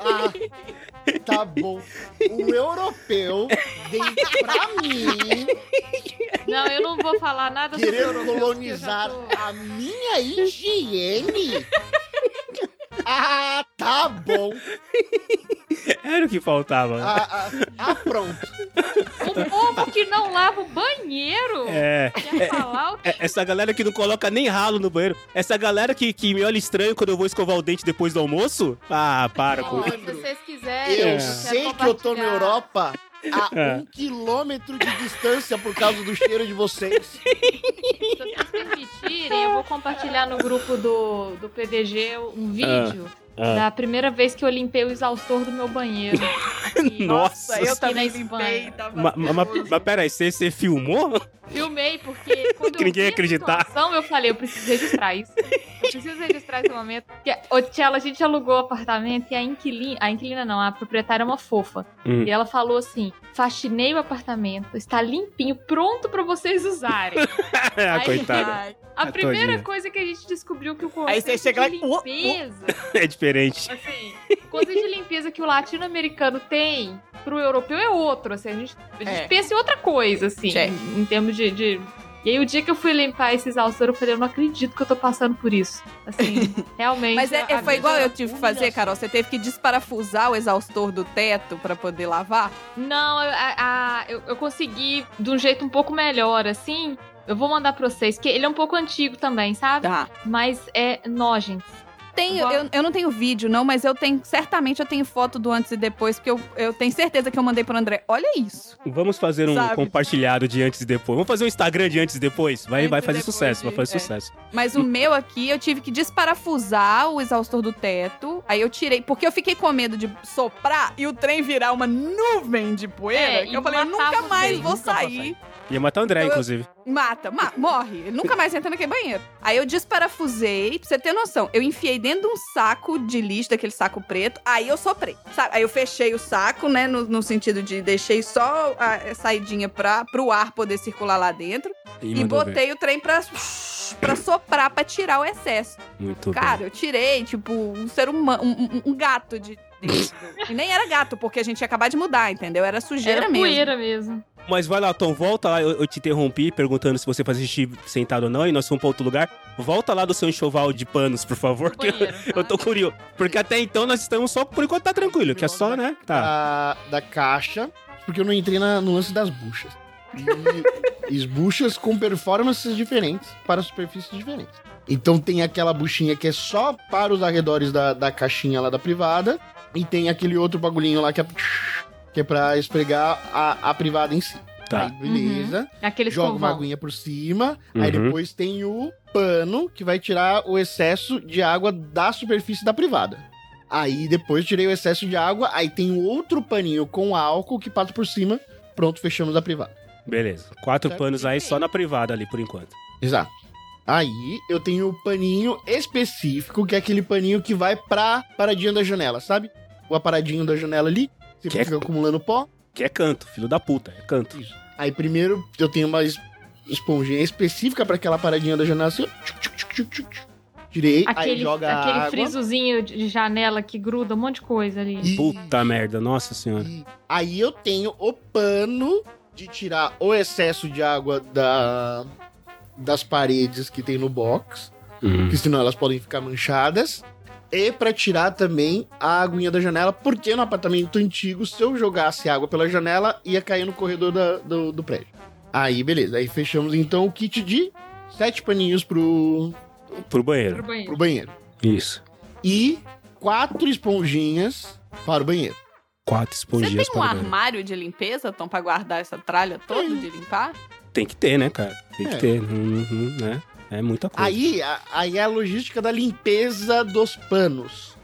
ah, tá bom. O europeu veio pra mim Não, eu não vou falar nada sobre querer porque eu colonizar tô- a minha higiene. Ah, tá bom. *laughs* Era o que faltava. Ah, ah, ah, pronto. Um povo que não lava o banheiro. É. Quer falar o É, Essa galera que não coloca nem ralo no banheiro. Essa galera que, que me olha estranho quando eu vou escovar o dente depois do almoço. Ah, para com isso. se vocês quiserem, Eu É. sei que eu tô na Europa a É. um quilômetro de distância por causa do cheiro de vocês. Se vocês permitirem, eu vou compartilhar no grupo do, do PDG um vídeo Ah. da primeira vez que eu limpei o exaustor do meu banheiro. *laughs* Nossa, eu também limpei. Ma- ma- ma-. Mas peraí, você, você filmou? Filmei, porque *laughs* quando Que eu ninguém a acreditar. situação, eu falei, eu preciso registrar isso. Eu preciso registrar esse momento. Porque, ô, Tchela, a gente alugou o apartamento e a inquilina... A inquilina não, a proprietária é uma fofa. Hum. E ela falou assim, faxinei o apartamento, está limpinho, pronto pra vocês usarem. ah, *laughs* Aí- coitada. A Ah, primeira todinha. coisa que a gente descobriu que o Aí conceito você chega lá de e- oh, oh. limpeza... *laughs* É diferente. Assim, o conceito de limpeza que o latino-americano tem pro europeu é outro, assim, a gente, a gente É. pensa em outra coisa, assim, Check. em, em termos de, de- E aí o dia que eu fui limpar esse exaustor, eu falei, eu não acredito que eu tô passando por isso. Assim, *laughs* realmente. Mas é- é- foi igual eu tive que fazer, Carol. Você teve que desparafusar o exaustor do teto pra poder lavar? Não, eu- a- a- eu, eu consegui de um jeito um pouco melhor, assim. Eu vou mandar pra vocês, que ele é um pouco antigo também, sabe? Tá. Mas é nojento. Tenho, eu, eu não tenho vídeo, não, mas eu tenho. Certamente eu tenho foto do antes e depois, porque eu, eu tenho certeza que eu mandei pro André. Olha isso. Vamos fazer um Sabe? compartilhado de antes e depois. Vamos fazer um Instagram de antes e depois. Vai, Antes vai fazer depois sucesso, vai de- fazer é. sucesso. Mas o meu aqui, eu tive que desparafusar o exaustor do teto. Aí eu tirei, porque eu fiquei com medo de soprar e o trem virar uma nuvem de poeira. É, que e eu falei, eu nunca mais vou nunca vou sair. Ia matar o André, Eu- inclusive. Mata, ma- morre. Ele nunca mais entra naquele banheiro. Aí eu desparafusei, pra você ter noção. Eu enfiei dentro de um saco de lixo, daquele saco preto. Aí eu soprei. Sabe? Aí eu fechei o saco, né? No, no sentido de deixei só a saidinha pra, pro ar poder circular lá dentro. E, E, mandou ver. botei o trem pra, pra soprar, pra tirar o excesso. Muito Cara, eu tirei, tipo, um ser humano, um, um- um gato de. E nem era gato, porque a gente ia acabar de mudar, entendeu? Era sujeira Era mesmo. poeira mesmo. Mas vai lá, Tom, volta lá. Eu, eu te interrompi perguntando se você fazia xixi sentado ou não, e nós fomos pra outro lugar. Volta lá do seu enxoval de panos, por favor. que eu- Banheiro, eu tá? tô curioso. Porque até então nós estamos só, por enquanto tá tranquilo, que é só, né? Tá. da, da caixa, porque eu não entrei na- no lance das buchas. E *laughs* as buchas com performances diferentes para superfícies diferentes. Então tem aquela buchinha que é só para os arredores da, da caixinha lá da privada, e tem aquele outro bagulhinho lá que é, que é pra esfregar a, a privada em si. Tá. Aí, beleza. Aquele Joga uma aguinha por cima. Aí Uhum. depois tem o pano que vai tirar o excesso de água da superfície da privada. Aí depois tirei o excesso de água. Aí tem o outro paninho com álcool que passa por cima. Pronto, fechamos a privada. Beleza. Quatro Certo. panos aí só na privada ali, por enquanto. Exato. Aí eu tenho o paninho específico, que é aquele paninho que vai pra paradinha da janela, sabe? O aparadinho da janela ali. Você Que é- fica acumulando pó. Que é canto, filho da puta, é canto. Isso. Aí primeiro eu tenho uma es- esponjinha específica pra aquela paradinha da janela assim. ó. Tchuc, tchuc, tchuc, tchuc, tchuc. Tirei, aí Aquele, joga a aquele água. frisozinho de de janela que gruda um monte de coisa ali. E- Puta merda, nossa senhora. e aí eu tenho o pano de tirar o excesso de água da, das paredes que tem no box, Hum. porque senão elas podem ficar manchadas. E pra tirar também a aguinha da janela, porque no apartamento antigo, se eu jogasse água pela janela, ia cair no corredor da- do, do prédio. Aí, beleza. Aí fechamos então o kit de sete paninhos pro, Pro Pro banheiro. banheiro. pro banheiro. Isso. E quatro esponjinhas para o banheiro. Quatro Você esponjinhas tem um para o banheiro. armário de limpeza, Tom, pra guardar essa tralha toda de limpar? Tem que ter, né, cara? Tem que É. ter, hum, hum, né? É muita coisa. Aí, a- aí é a logística da limpeza dos panos.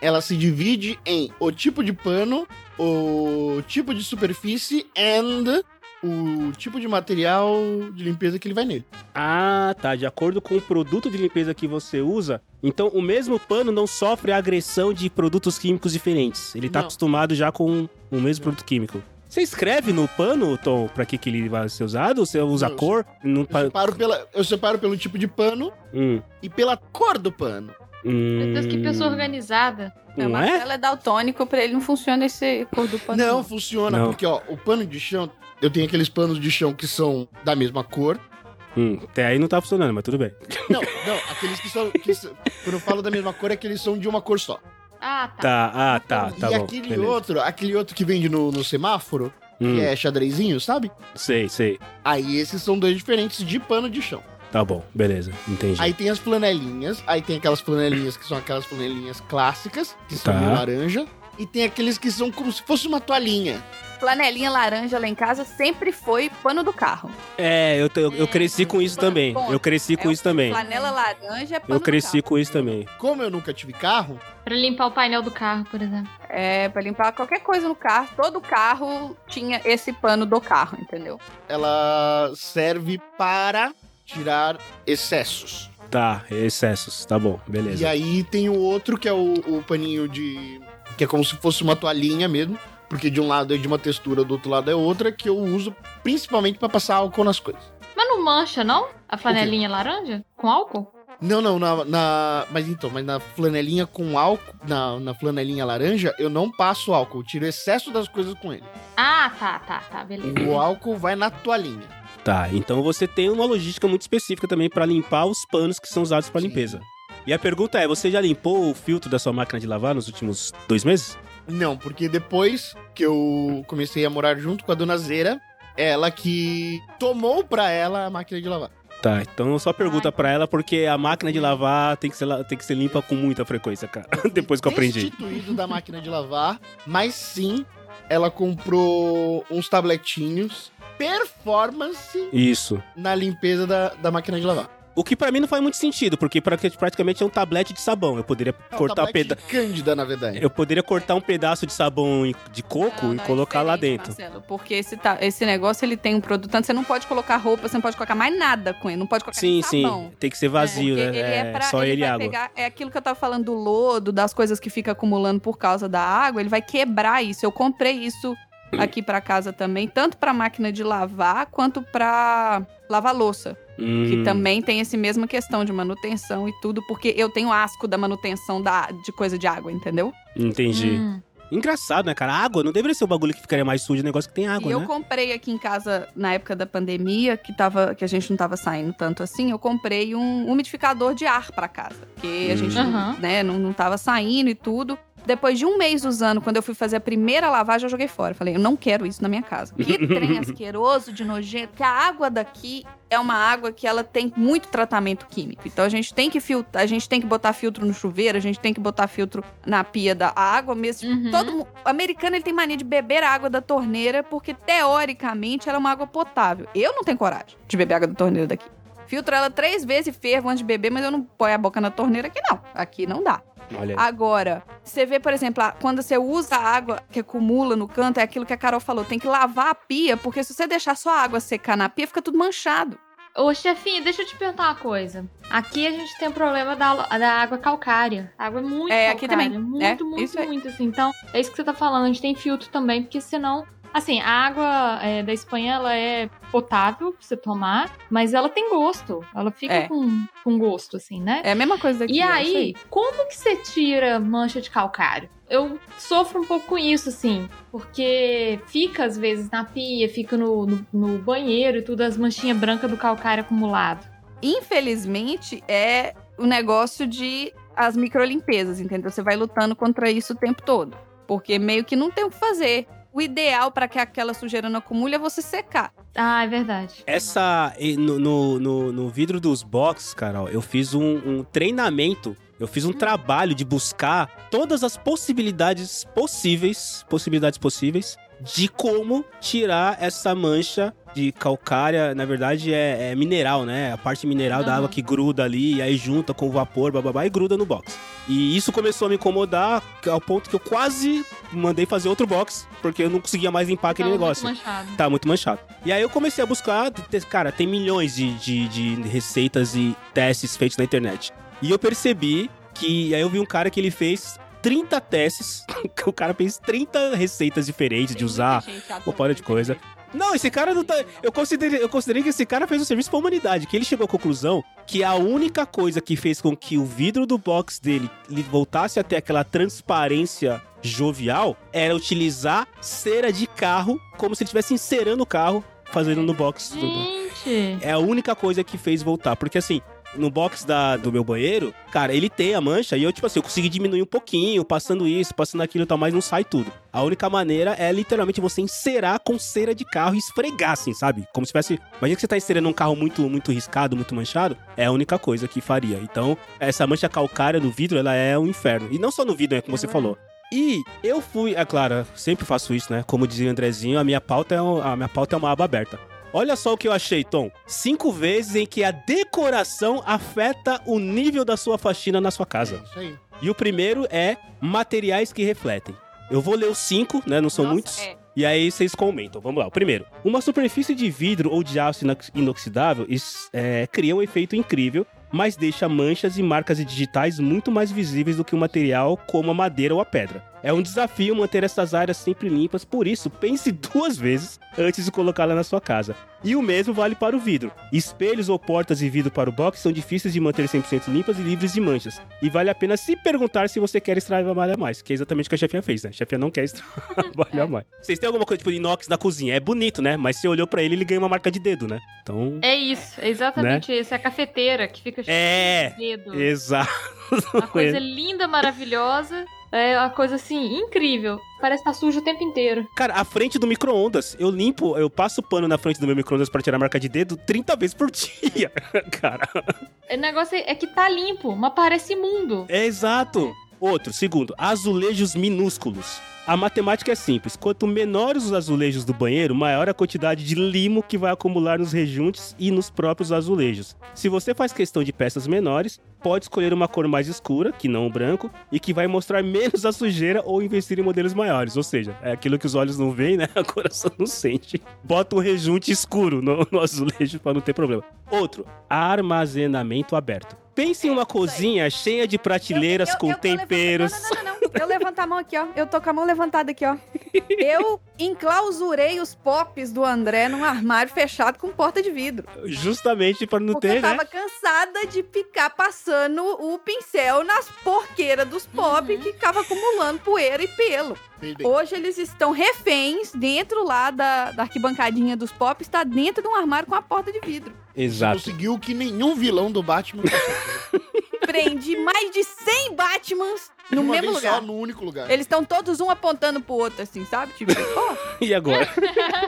Ela se divide em o tipo de pano, o tipo de superfície and o tipo de material de limpeza que ele vai nele. Ah, tá. De acordo com o produto de limpeza que você usa, então o mesmo pano não sofre a agressão de produtos químicos diferentes. Ele tá Não. acostumado já com o mesmo produto químico. Você escreve no pano, Tom, pra que, que ele vai ser usado? Você usa Não, cor? Não Eu pa- separo, pela, eu separo pelo tipo de pano Hum, e pela cor do pano. hum, Meu Deus, que pessoa organizada. Não é? Marcelo é daltônico, pra ele não funciona esse cor do pano. Não, funciona, Não. porque ó, o pano de chão, eu tenho aqueles panos de chão que são da mesma cor. Hum, até aí não tá funcionando, mas tudo bem. Não, não, aqueles que são. que são- quando eu falo da mesma cor, é que eles são de uma cor só. Ah, tá. Tá, ah, tá, tá e bom. aquele beleza. outro, aquele outro que vende no, no semáforo, Hum, que é xadrezinho, sabe? Sei, sei. Aí esses são dois diferentes de pano de chão. Tá bom, beleza, entendi. Aí tem as flanelinhas, aí tem aquelas flanelinhas que são aquelas flanelinhas clássicas, que são Tá. de laranja, e tem aqueles que são como se fosse uma toalhinha. Flanelinha laranja lá em casa sempre foi pano do carro. É, eu, eu, eu cresci com isso também. Eu cresci com É, isso também. Flanela laranja é pano Eu cresci com isso também. Como eu nunca tive carro, Pra limpar o painel do carro, por exemplo. É, pra limpar qualquer coisa no carro. Todo carro tinha esse pano do carro, entendeu? ela serve para tirar excessos. Tá, excessos. Tá bom, beleza. E aí tem o outro que é o, o paninho de. que é como se fosse uma toalhinha mesmo. Porque de um lado é de uma textura, do outro lado é outra, que eu uso principalmente pra passar álcool nas coisas. Mas não mancha, não? A flanelinha laranja? Com álcool? Não, não, na, na- Mas então, mas na flanelinha com álcool, na, na flanelinha laranja, eu não passo álcool, eu tiro excesso das coisas com ele. Ah, tá, tá, tá, beleza. O álcool vai na toalhinha. Tá, então você tem uma logística muito específica também pra limpar os panos que são usados pra Sim. limpeza. E a pergunta é, você já limpou o filtro da sua máquina de lavar nos últimos dois meses? Não, porque depois que eu comecei a morar junto com a dona Zera, ela que tomou pra ela a máquina de lavar. Tá, então só pergunta pra ela porque a máquina de lavar tem que ser, tem que ser limpa com muita frequência, cara. *laughs* Depois que eu aprendi. Destituído da máquina de lavar, mas sim, ela comprou uns tabletinhos performance Isso. na limpeza da, da máquina de lavar. O que pra mim não faz muito sentido, porque pra- praticamente é um tablete de sabão. Eu poderia É um cortar um tablete peda de Cândida, na verdade. Eu poderia cortar um pedaço de sabão de coco Não, e não, é colocar lá diferente, dentro. Marcelo, porque esse, tá- esse negócio ele tem um produto, tanto você não pode colocar roupa, você não pode colocar mais nada com ele, não pode colocar Sim, nem sim. sabão. Tem que ser vazio, Porque né? ele é, É, pra, só ele, e vai água. pegar, é aquilo que eu tava falando do lodo, das coisas que fica acumulando por causa da água, ele vai quebrar isso. Eu comprei isso aqui pra casa também, tanto pra máquina de lavar quanto pra lavar louça, Hum, que também tem essa mesma questão de manutenção e tudo, porque eu tenho asco da manutenção da, de coisa de água, entendeu? Entendi. Hum. Engraçado, né, cara? A água não deveria ser o bagulho que ficaria mais sujo, o negócio que tem água, e eu né? comprei aqui em casa, na época da pandemia, que, tava, que a gente não tava saindo tanto assim, eu comprei um umidificador de ar pra casa. Porque a Hum. gente Aham. né, não, não tava saindo e tudo. Depois de um mês usando, quando eu fui fazer a primeira lavagem, eu joguei fora. Falei, eu não quero isso na minha casa. Que *laughs* trem asqueroso, de nojento. Que a água daqui é uma água que ela tem muito tratamento químico. Então a gente tem que filtrar, a gente tem que botar filtro no chuveiro, a gente tem que botar filtro na pia da a água mesmo. Uhum. Todo americano ele tem mania de beber a água da torneira porque teoricamente ela é uma água potável. Eu não tenho coragem de beber água da torneira daqui. Filtro ela três vezes e fervo antes de beber, mas eu não ponho a boca na torneira aqui não. Aqui não dá. Olha. Agora, você vê, por exemplo, quando você usa a água que acumula no canto, é aquilo que a Carol falou, tem que lavar a pia, porque se você deixar só a água secar na pia, fica tudo manchado. Ô, chefinha, deixa eu te perguntar uma coisa. Aqui a gente tem o problema da, da água calcária. A água é muito É, aqui calcária. também. Muito, É, muito, aí. muito, assim. Então, é isso que você tá falando. A gente tem filtro também, porque senão... Assim, a água é, da Espanha, ela é potável pra você tomar, mas ela tem gosto. Ela fica É. com, com gosto, assim, né? É a mesma coisa daqui. E aí, como que você tira mancha de calcário? Eu sofro um pouco com isso, assim, porque fica às vezes na pia, fica no, no, no banheiro e tudo, as manchinhas brancas do calcário acumulado. Infelizmente, é o negócio de as microlimpezas, entendeu? Você vai lutando contra isso o tempo todo. Porque meio que não tem o que fazer. O ideal para que aquela sujeira não acumule é você secar. Ah, é verdade. Essa. No, no, no, no vidro dos box, Carol, eu fiz um, um treinamento. Eu fiz um trabalho de buscar todas as possibilidades possíveis, possibilidades possíveis, de como tirar essa mancha de calcária. Na verdade, é, é mineral, né? A parte mineral da Aham. água que gruda ali, e aí junta com o vapor, bababá, e gruda no box. E isso começou a me incomodar ao ponto que eu quase mandei fazer outro box, porque eu não conseguia mais limpar aquele Tava negócio. Muito manchado. Tá muito manchado. E aí eu comecei a buscar, cara, tem milhões de, de, de receitas e testes feitos na internet. E eu percebi que, aí eu vi um cara que ele fez 30 testes, *laughs* o cara fez 30 receitas diferentes de usar uma porra de coisa. Não, esse cara não tá. Eu considerei, eu considerei que esse cara fez um serviço pra humanidade. Que ele chegou à conclusão que a única coisa que fez com que o vidro do box dele ele voltasse a ter aquela transparência jovial era utilizar cera de carro como se ele estivesse encerando o carro fazendo no box. Gente. é a única coisa que fez voltar. Porque assim, no box da, do meu banheiro, cara, ele tem a mancha e eu, tipo assim, eu consegui diminuir um pouquinho, passando isso, passando aquilo e tal, mas não sai tudo. A única maneira é literalmente você encerar com cera de carro e esfregar, assim, sabe? Como se tivesse. Imagina que você tá encerando um carro muito, muito riscado, muito manchado. É a única coisa que faria. Então, essa mancha calcária no vidro, ela é um inferno. E não só no vidro, né, como você É falou. E eu fui, é claro, sempre faço isso, né? Como dizia o Andrezinho, a minha pauta é, um- a minha pauta é uma aba aberta. Olha só o que eu achei, Tom. Cinco vezes em que a decoração afeta o nível da sua faxina na sua casa. É isso aí. E o primeiro é materiais que refletem. Eu vou ler os cinco, né? Não são Nossa, muitos. é. E aí vocês comentam. Vamos lá. O primeiro. Uma superfície de vidro ou de aço inox- inoxidável é, cria um efeito incrível, mas deixa manchas e marcas digitais muito mais visíveis do que um material como a madeira ou a pedra. É um desafio manter essas áreas sempre limpas, por isso pense *laughs* duas vezes antes de colocá-la na sua casa. E o mesmo vale para o vidro. Espelhos ou portas de vidro para o box são difíceis de manter 100% limpas e livres de manchas. E vale a pena se perguntar se você quer trabalhar mais, que é exatamente o que a chefinha fez, né? A chefinha não quer *laughs* trabalhar mais. Vocês têm alguma coisa tipo de inox na cozinha? É bonito, né? Mas você olhou pra ele, ele ganha uma marca de dedo, né? Então. É isso, é exatamente isso. É a cafeteira que fica cheia É! de dedo. Exato. Uma coisa *laughs* linda, maravilhosa. É uma coisa assim, incrível. Parece que tá sujo o tempo inteiro. Cara, a frente do micro-ondas, eu limpo, eu passo o pano na frente do meu micro-ondas pra tirar a marca de dedo 30 vezes por dia. *laughs* Cara, O negócio é é que tá limpo, mas parece imundo. é exato. Outro, segundo, azulejos minúsculos. A matemática é simples. Quanto menores os azulejos do banheiro, maior a quantidade de limo que vai acumular nos rejuntes e nos próprios azulejos. Se você faz questão de peças menores, pode escolher uma cor mais escura, que não o branco, e que vai mostrar *laughs* menos a sujeira ou investir em modelos maiores. Ou seja, é aquilo que os olhos não veem, né? *laughs* A coração não sente. Bota um rejunte escuro no, no azulejo para não ter problema. Outro, armazenamento aberto. Pense em uma cozinha cheia de prateleiras Eu- eu- com eu levantando- temperos. Não, não, não, não. Eu levanto a mão aqui, ó. Eu tô com a mão levantada aqui, ó. Eu enclausurei os pops do André num armário fechado com porta de vidro. Justamente para não Porque ter, eu tava né? cansada de ficar passando o pincel nas porqueiras dos pop Uhum. que ficava acumulando poeira e pelo. Hoje eles estão reféns dentro lá da, da arquibancadinha dos pop, está dentro de um armário com a porta de vidro. Exato. Conseguiu o que nenhum vilão do Batman conseguiu. *laughs* Prendi mais de 100 Batmans no Uma mesmo vez lugar. só, no único lugar. Eles estão todos um apontando pro outro, assim, sabe? Tipo, *laughs* ó, E agora?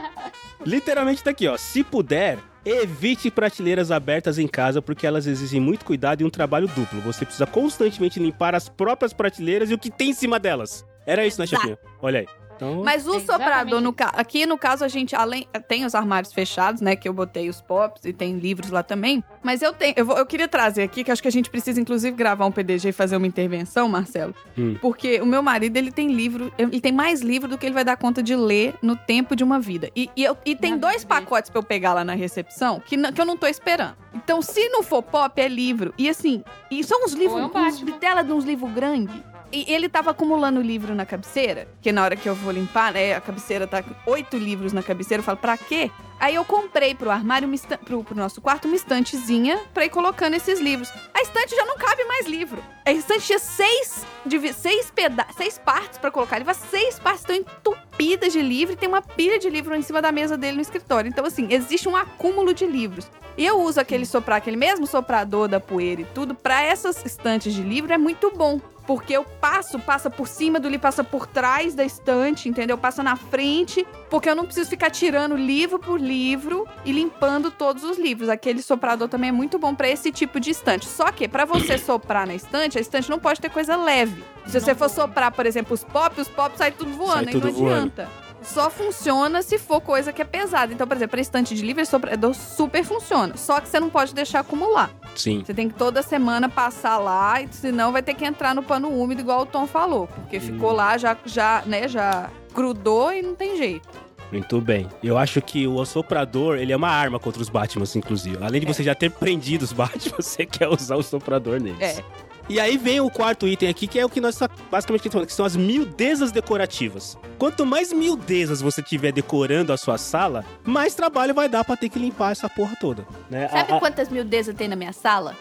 *laughs* Literalmente tá aqui, ó. Se puder, evite prateleiras abertas em casa porque elas exigem muito cuidado e um trabalho duplo. Você precisa constantemente limpar as próprias prateleiras e o que tem em cima delas. Era isso, né, chefinha? Olha aí. Então, Mas o É soprador, no ca... aqui no caso, a gente além tem os armários fechados, né? Que eu botei os pops e tem livros lá também. Mas eu tenho, eu, vou- eu queria trazer aqui, que acho que a gente precisa, inclusive, gravar um PDG e fazer uma intervenção, Marcelo. Hum. Porque o meu marido, ele tem livro, ele tem mais livro do que ele vai dar conta de ler no tempo de uma vida. E, e, eu- e tem Na dois vida pacotes pra eu pegar lá na recepção que, não- que eu não tô esperando. Então, se não for pop, é livro. E assim, e são uns livros, Ou é um uns de uns livros grandes. E ele tava acumulando livro na cabeceira, que na hora que eu vou limpar, né, a cabeceira tá com oito livros na cabeceira, eu falo, pra quê? Aí eu comprei pro armário, uma pro, pro nosso quarto, uma estantezinha pra ir colocando esses livros. A estante já não cabe mais livro. A estante tinha seis, seis, peda seis partes pra colocar. Ele seis partes, estão entupidas de livro e tem uma pilha de livro em cima da mesa dele no escritório. Então, assim, existe um acúmulo de livros. E eu uso aquele soprar, aquele mesmo soprador da poeira e tudo, pra essas estantes de livro é muito bom. Porque eu passo, passa por cima do livro, passa por trás da estante, entendeu? Passa na frente, porque eu não preciso ficar tirando livro por livro e limpando todos os livros. Aquele soprador também é muito bom pra esse tipo de estante. Só que pra você soprar na estante, a estante não pode ter coisa leve. Se Não você for soprar, por exemplo, os pop, os pop saem tudo voando, Sai aí tudo não voando. adianta. Só funciona se for coisa que é pesada. Então, por exemplo, a estante de livro, esse soprador super funciona. Só que você não pode deixar acumular. sim. Você tem que toda semana passar lá, e senão vai ter que entrar no pano úmido, igual o Tom falou. Porque Hum. ficou lá, já, já, né, já grudou e não tem jeito. Muito bem. Eu acho que o assoprador, ele é uma arma contra os Batmans, inclusive. Além de você já ter prendido os Batman, *laughs* você quer usar o soprador neles. É. E aí vem o quarto item aqui, que é o que nós tá basicamente falando, que são as miudezas decorativas. Quanto mais miudezas você tiver decorando a sua sala, mais trabalho vai dar pra ter que limpar essa porra toda. Né? Sabe A- a- quantas miudezas tem na minha sala?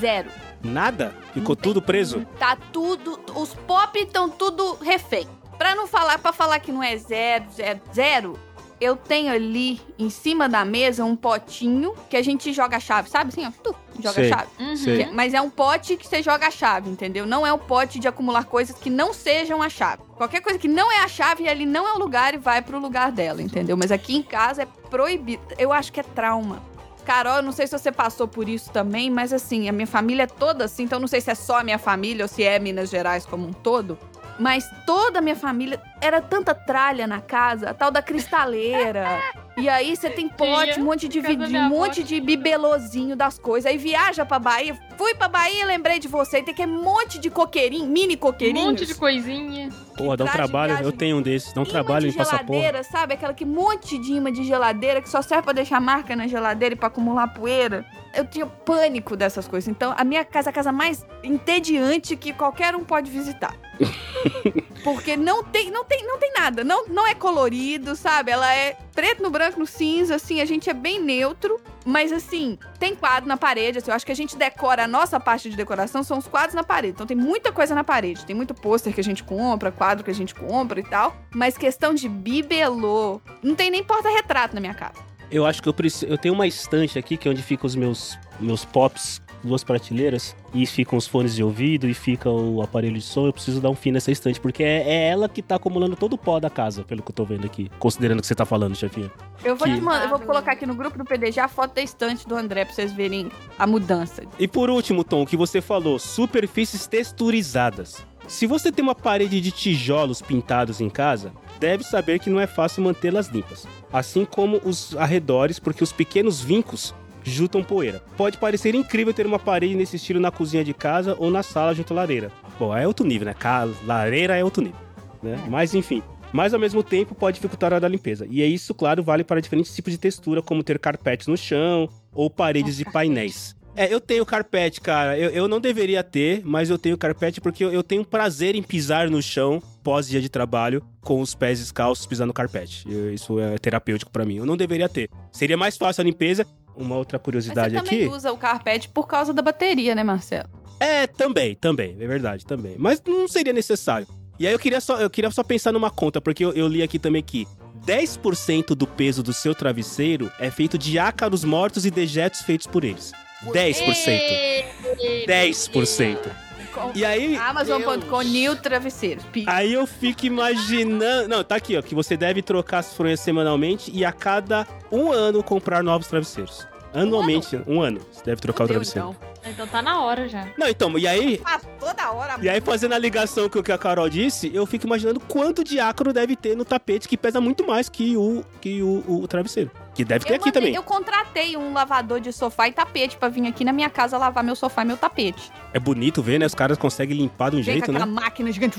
Zero. Nada? Ficou tem. tudo preso? Tá tudo. Os pop estão tudo refém. Pra não falar, pra falar que não é zero, zero, zero, eu tenho ali em cima da mesa um potinho que a gente joga a chave, sabe assim, ó? Tu, joga Sei. a chave. Uhum. Mas é um pote que você joga a chave, entendeu? Não é um pote de acumular coisas que não sejam a chave. Qualquer coisa que não é a chave, ali não é o lugar e vai pro lugar dela, entendeu? Mas aqui em casa é proibido. Eu acho que é trauma. Carol, eu não sei se você passou por isso também, mas assim, a minha família é toda assim, então não sei se é só a minha família ou se é Minas Gerais como um todo. Mas toda a minha família era tanta tralha na casa, a tal da cristaleira. *laughs* E aí você tem pote, um monte de minha um monte de bibelozinho das coisas. Aí viaja pra Bahia. Fui pra Bahia e lembrei de você. E tem que um monte de coqueirinho, mini Um coqueirinhos. monte de coisinha. Porra, dá um trabalho. viagem. Eu tenho um desses. Dá um Imã trabalho de em passar porra. geladeira, sabe? Aquela que monte de imã de geladeira que só serve pra deixar marca na geladeira e pra acumular poeira. Eu tinha pânico dessas coisas. Então, a minha casa é a casa mais entediante que qualquer um pode visitar. *laughs* Porque não tem, não tem, não tem nada. Não, não é colorido, sabe? Ela é preto no branco, no cinza, assim. A gente é bem neutro. Mas, assim, tem quadro na parede. Assim, eu acho que a gente decora, a nossa parte de decoração são os quadros na parede. Então, tem muita coisa na parede. Tem muito pôster que a gente compra, quadro que a gente compra e tal. Mas questão de bibelô, não tem nem porta-retrato na minha casa. Eu acho que eu preciso. Eu tenho uma estante aqui que é onde ficam os meus, meus pops, duas prateleiras, e ficam os fones de ouvido e fica o aparelho de som. Eu preciso dar um fim nessa estante, porque é, é ela que tá acumulando todo o pó da casa, pelo que eu tô vendo aqui. Considerando o que você tá falando, chefinha. Eu vou, Que- te mandar- eu vou colocar aqui no grupo do PDG a foto da estante do André pra vocês verem a mudança. E por último, Tom, o que você falou, superfícies texturizadas. Se você tem uma parede de tijolos pintados em casa, deve saber que não é fácil mantê-las limpas. Assim como os arredores, porque os pequenos vincos juntam poeira. Pode parecer incrível ter uma parede nesse estilo na cozinha de casa ou na sala junto à lareira. Bom, é outro nível, né? Lareira é outro nível, né? Mas enfim. Mas ao mesmo tempo pode dificultar a hora da limpeza. E é isso, claro, vale para diferentes tipos de textura, como ter carpetes no chão ou paredes de painéis. É, eu tenho carpete, cara. Eu, eu não deveria ter, mas eu tenho carpete porque eu, eu tenho prazer em pisar no chão pós dia de trabalho com os pés descalços pisando carpete. Eu- isso é terapêutico pra mim. Eu não deveria ter. Seria mais fácil a limpeza. Uma outra Mas você curiosidade também aqui. usa o carpete por causa da bateria, né, Marcelo? É, também, também, é verdade, também. Mas não seria necessário. E aí eu queria só, eu queria só pensar numa conta, porque eu, eu li aqui também que 10% do peso do seu travesseiro é feito de ácaros mortos e dejetos feitos por eles. 10%. 10%. E aí, Amazon.com. New Travesseiros. Aí eu fico imaginando. Não, tá aqui, ó. Que você deve trocar as fronhas semanalmente e a cada um ano comprar novos travesseiros. Anualmente, um ano. Você deve trocar o Fudeu, travesseiro. então. Então tá na hora já. Não, então, e aí, Faz toda hora. E aí, fazendo a ligação com o que a Carol disse, eu fico imaginando quanto de ácaro deve ter no tapete que pesa muito mais que o, que o, o travesseiro. Que deve ter eu, aqui mandei- também. eu contratei um lavador de sofá e tapete pra vir aqui na minha casa lavar meu sofá e meu tapete. É bonito ver, né? Os caras conseguem limpar de um Vem jeito, com aquela né? máquina gigante.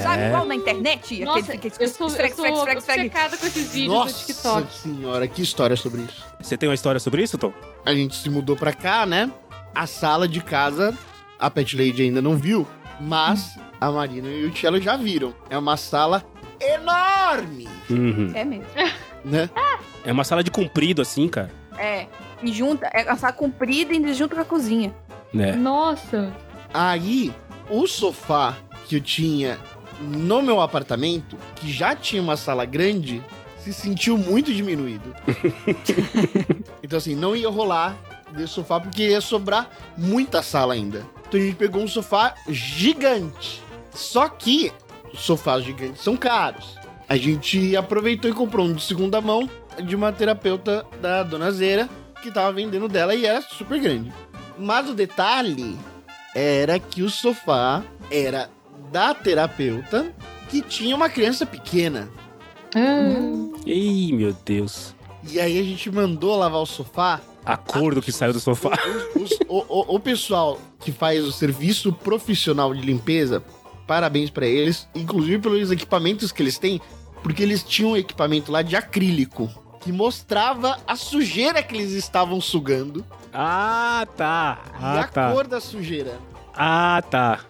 Sabe, É. igual na internet? Nossa, aquele fica eu sou, eu esfrega, sou esfrega, esfrega, esfrega. obcecada com esses vídeos do Nossa TikTok. senhora, que história sobre isso. Você tem uma história sobre isso, Tom? A gente se mudou pra cá, né? A sala de casa, a Pet Lady ainda não viu, mas a Marina e o Cello já viram. É uma sala enorme, Uhum. É mesmo. né? É uma sala de comprido, assim, cara. É. E junta, é uma sala comprida e junto com a cozinha. Né? Nossa. Aí, o sofá que eu tinha no meu apartamento, que já tinha uma sala grande, se sentiu muito diminuído. *laughs* então, assim, não ia rolar desse sofá porque ia sobrar muita sala ainda. Então a gente pegou um sofá gigante. Só que os sofás gigantes são caros. A gente aproveitou e comprou um de segunda mão de uma terapeuta da Dona Zera, que tava vendendo dela e era super grande. Mas o detalhe era que o sofá era da terapeuta que tinha uma criança pequena. Hum. Ih, meu Deus. E aí a gente mandou lavar o sofá. A cor do que saiu do sofá. Os- os- o, o- o pessoal que faz o serviço profissional de limpeza, parabéns pra eles, inclusive pelos equipamentos que eles têm, porque eles tinham um equipamento lá de acrílico que mostrava a sujeira que eles estavam sugando Ah, tá. e Ah, a tá. cor da sujeira. Ah, tá.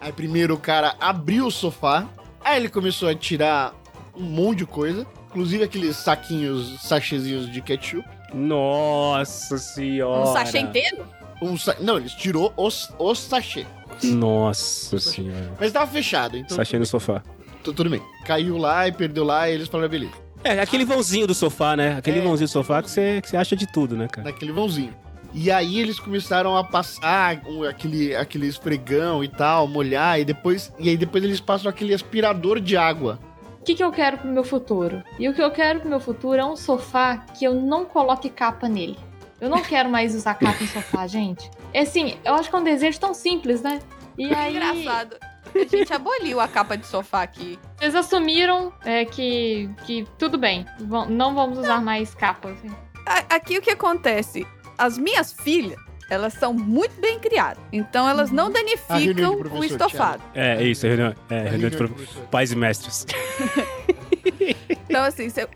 Aí primeiro o cara abriu o sofá, aí ele começou a tirar um monte de coisa, inclusive aqueles saquinhos, sachêzinhos de ketchup. Nossa senhora. Um sachê inteiro? Um sa... Não, eles tirou os, os sachê. Nossa senhora. Mas tava fechado, então Sachê no sofá. tu- tudo bem. Caiu lá e perdeu lá e eles falaram, beleza. É, aquele vãozinho do sofá, né? Aquele É. vãozinho do sofá que você, que você acha de tudo, né, cara? Naquele vãozinho. E aí eles começaram a passar aquele, aquele esfregão e tal, molhar, e depois. E aí depois eles passam aquele aspirador de água. O que, que eu quero pro meu futuro? E o que eu quero pro meu futuro é um sofá que eu não coloque capa nele. Eu não quero mais usar capa em sofá, *laughs* gente. É assim, eu acho que é um desejo tão simples, né? E *laughs* aí. Engraçado. A gente aboliu a capa de sofá aqui. Eles assumiram é, que, que tudo bem, não vamos usar mais capas. assim. Aqui o que acontece? As minhas filhas, elas são muito bem criadas. Então elas não de danificam o estofado. É, é isso, reunião, é, reunião de pais e mestres. *laughs* Então, assim, se eu,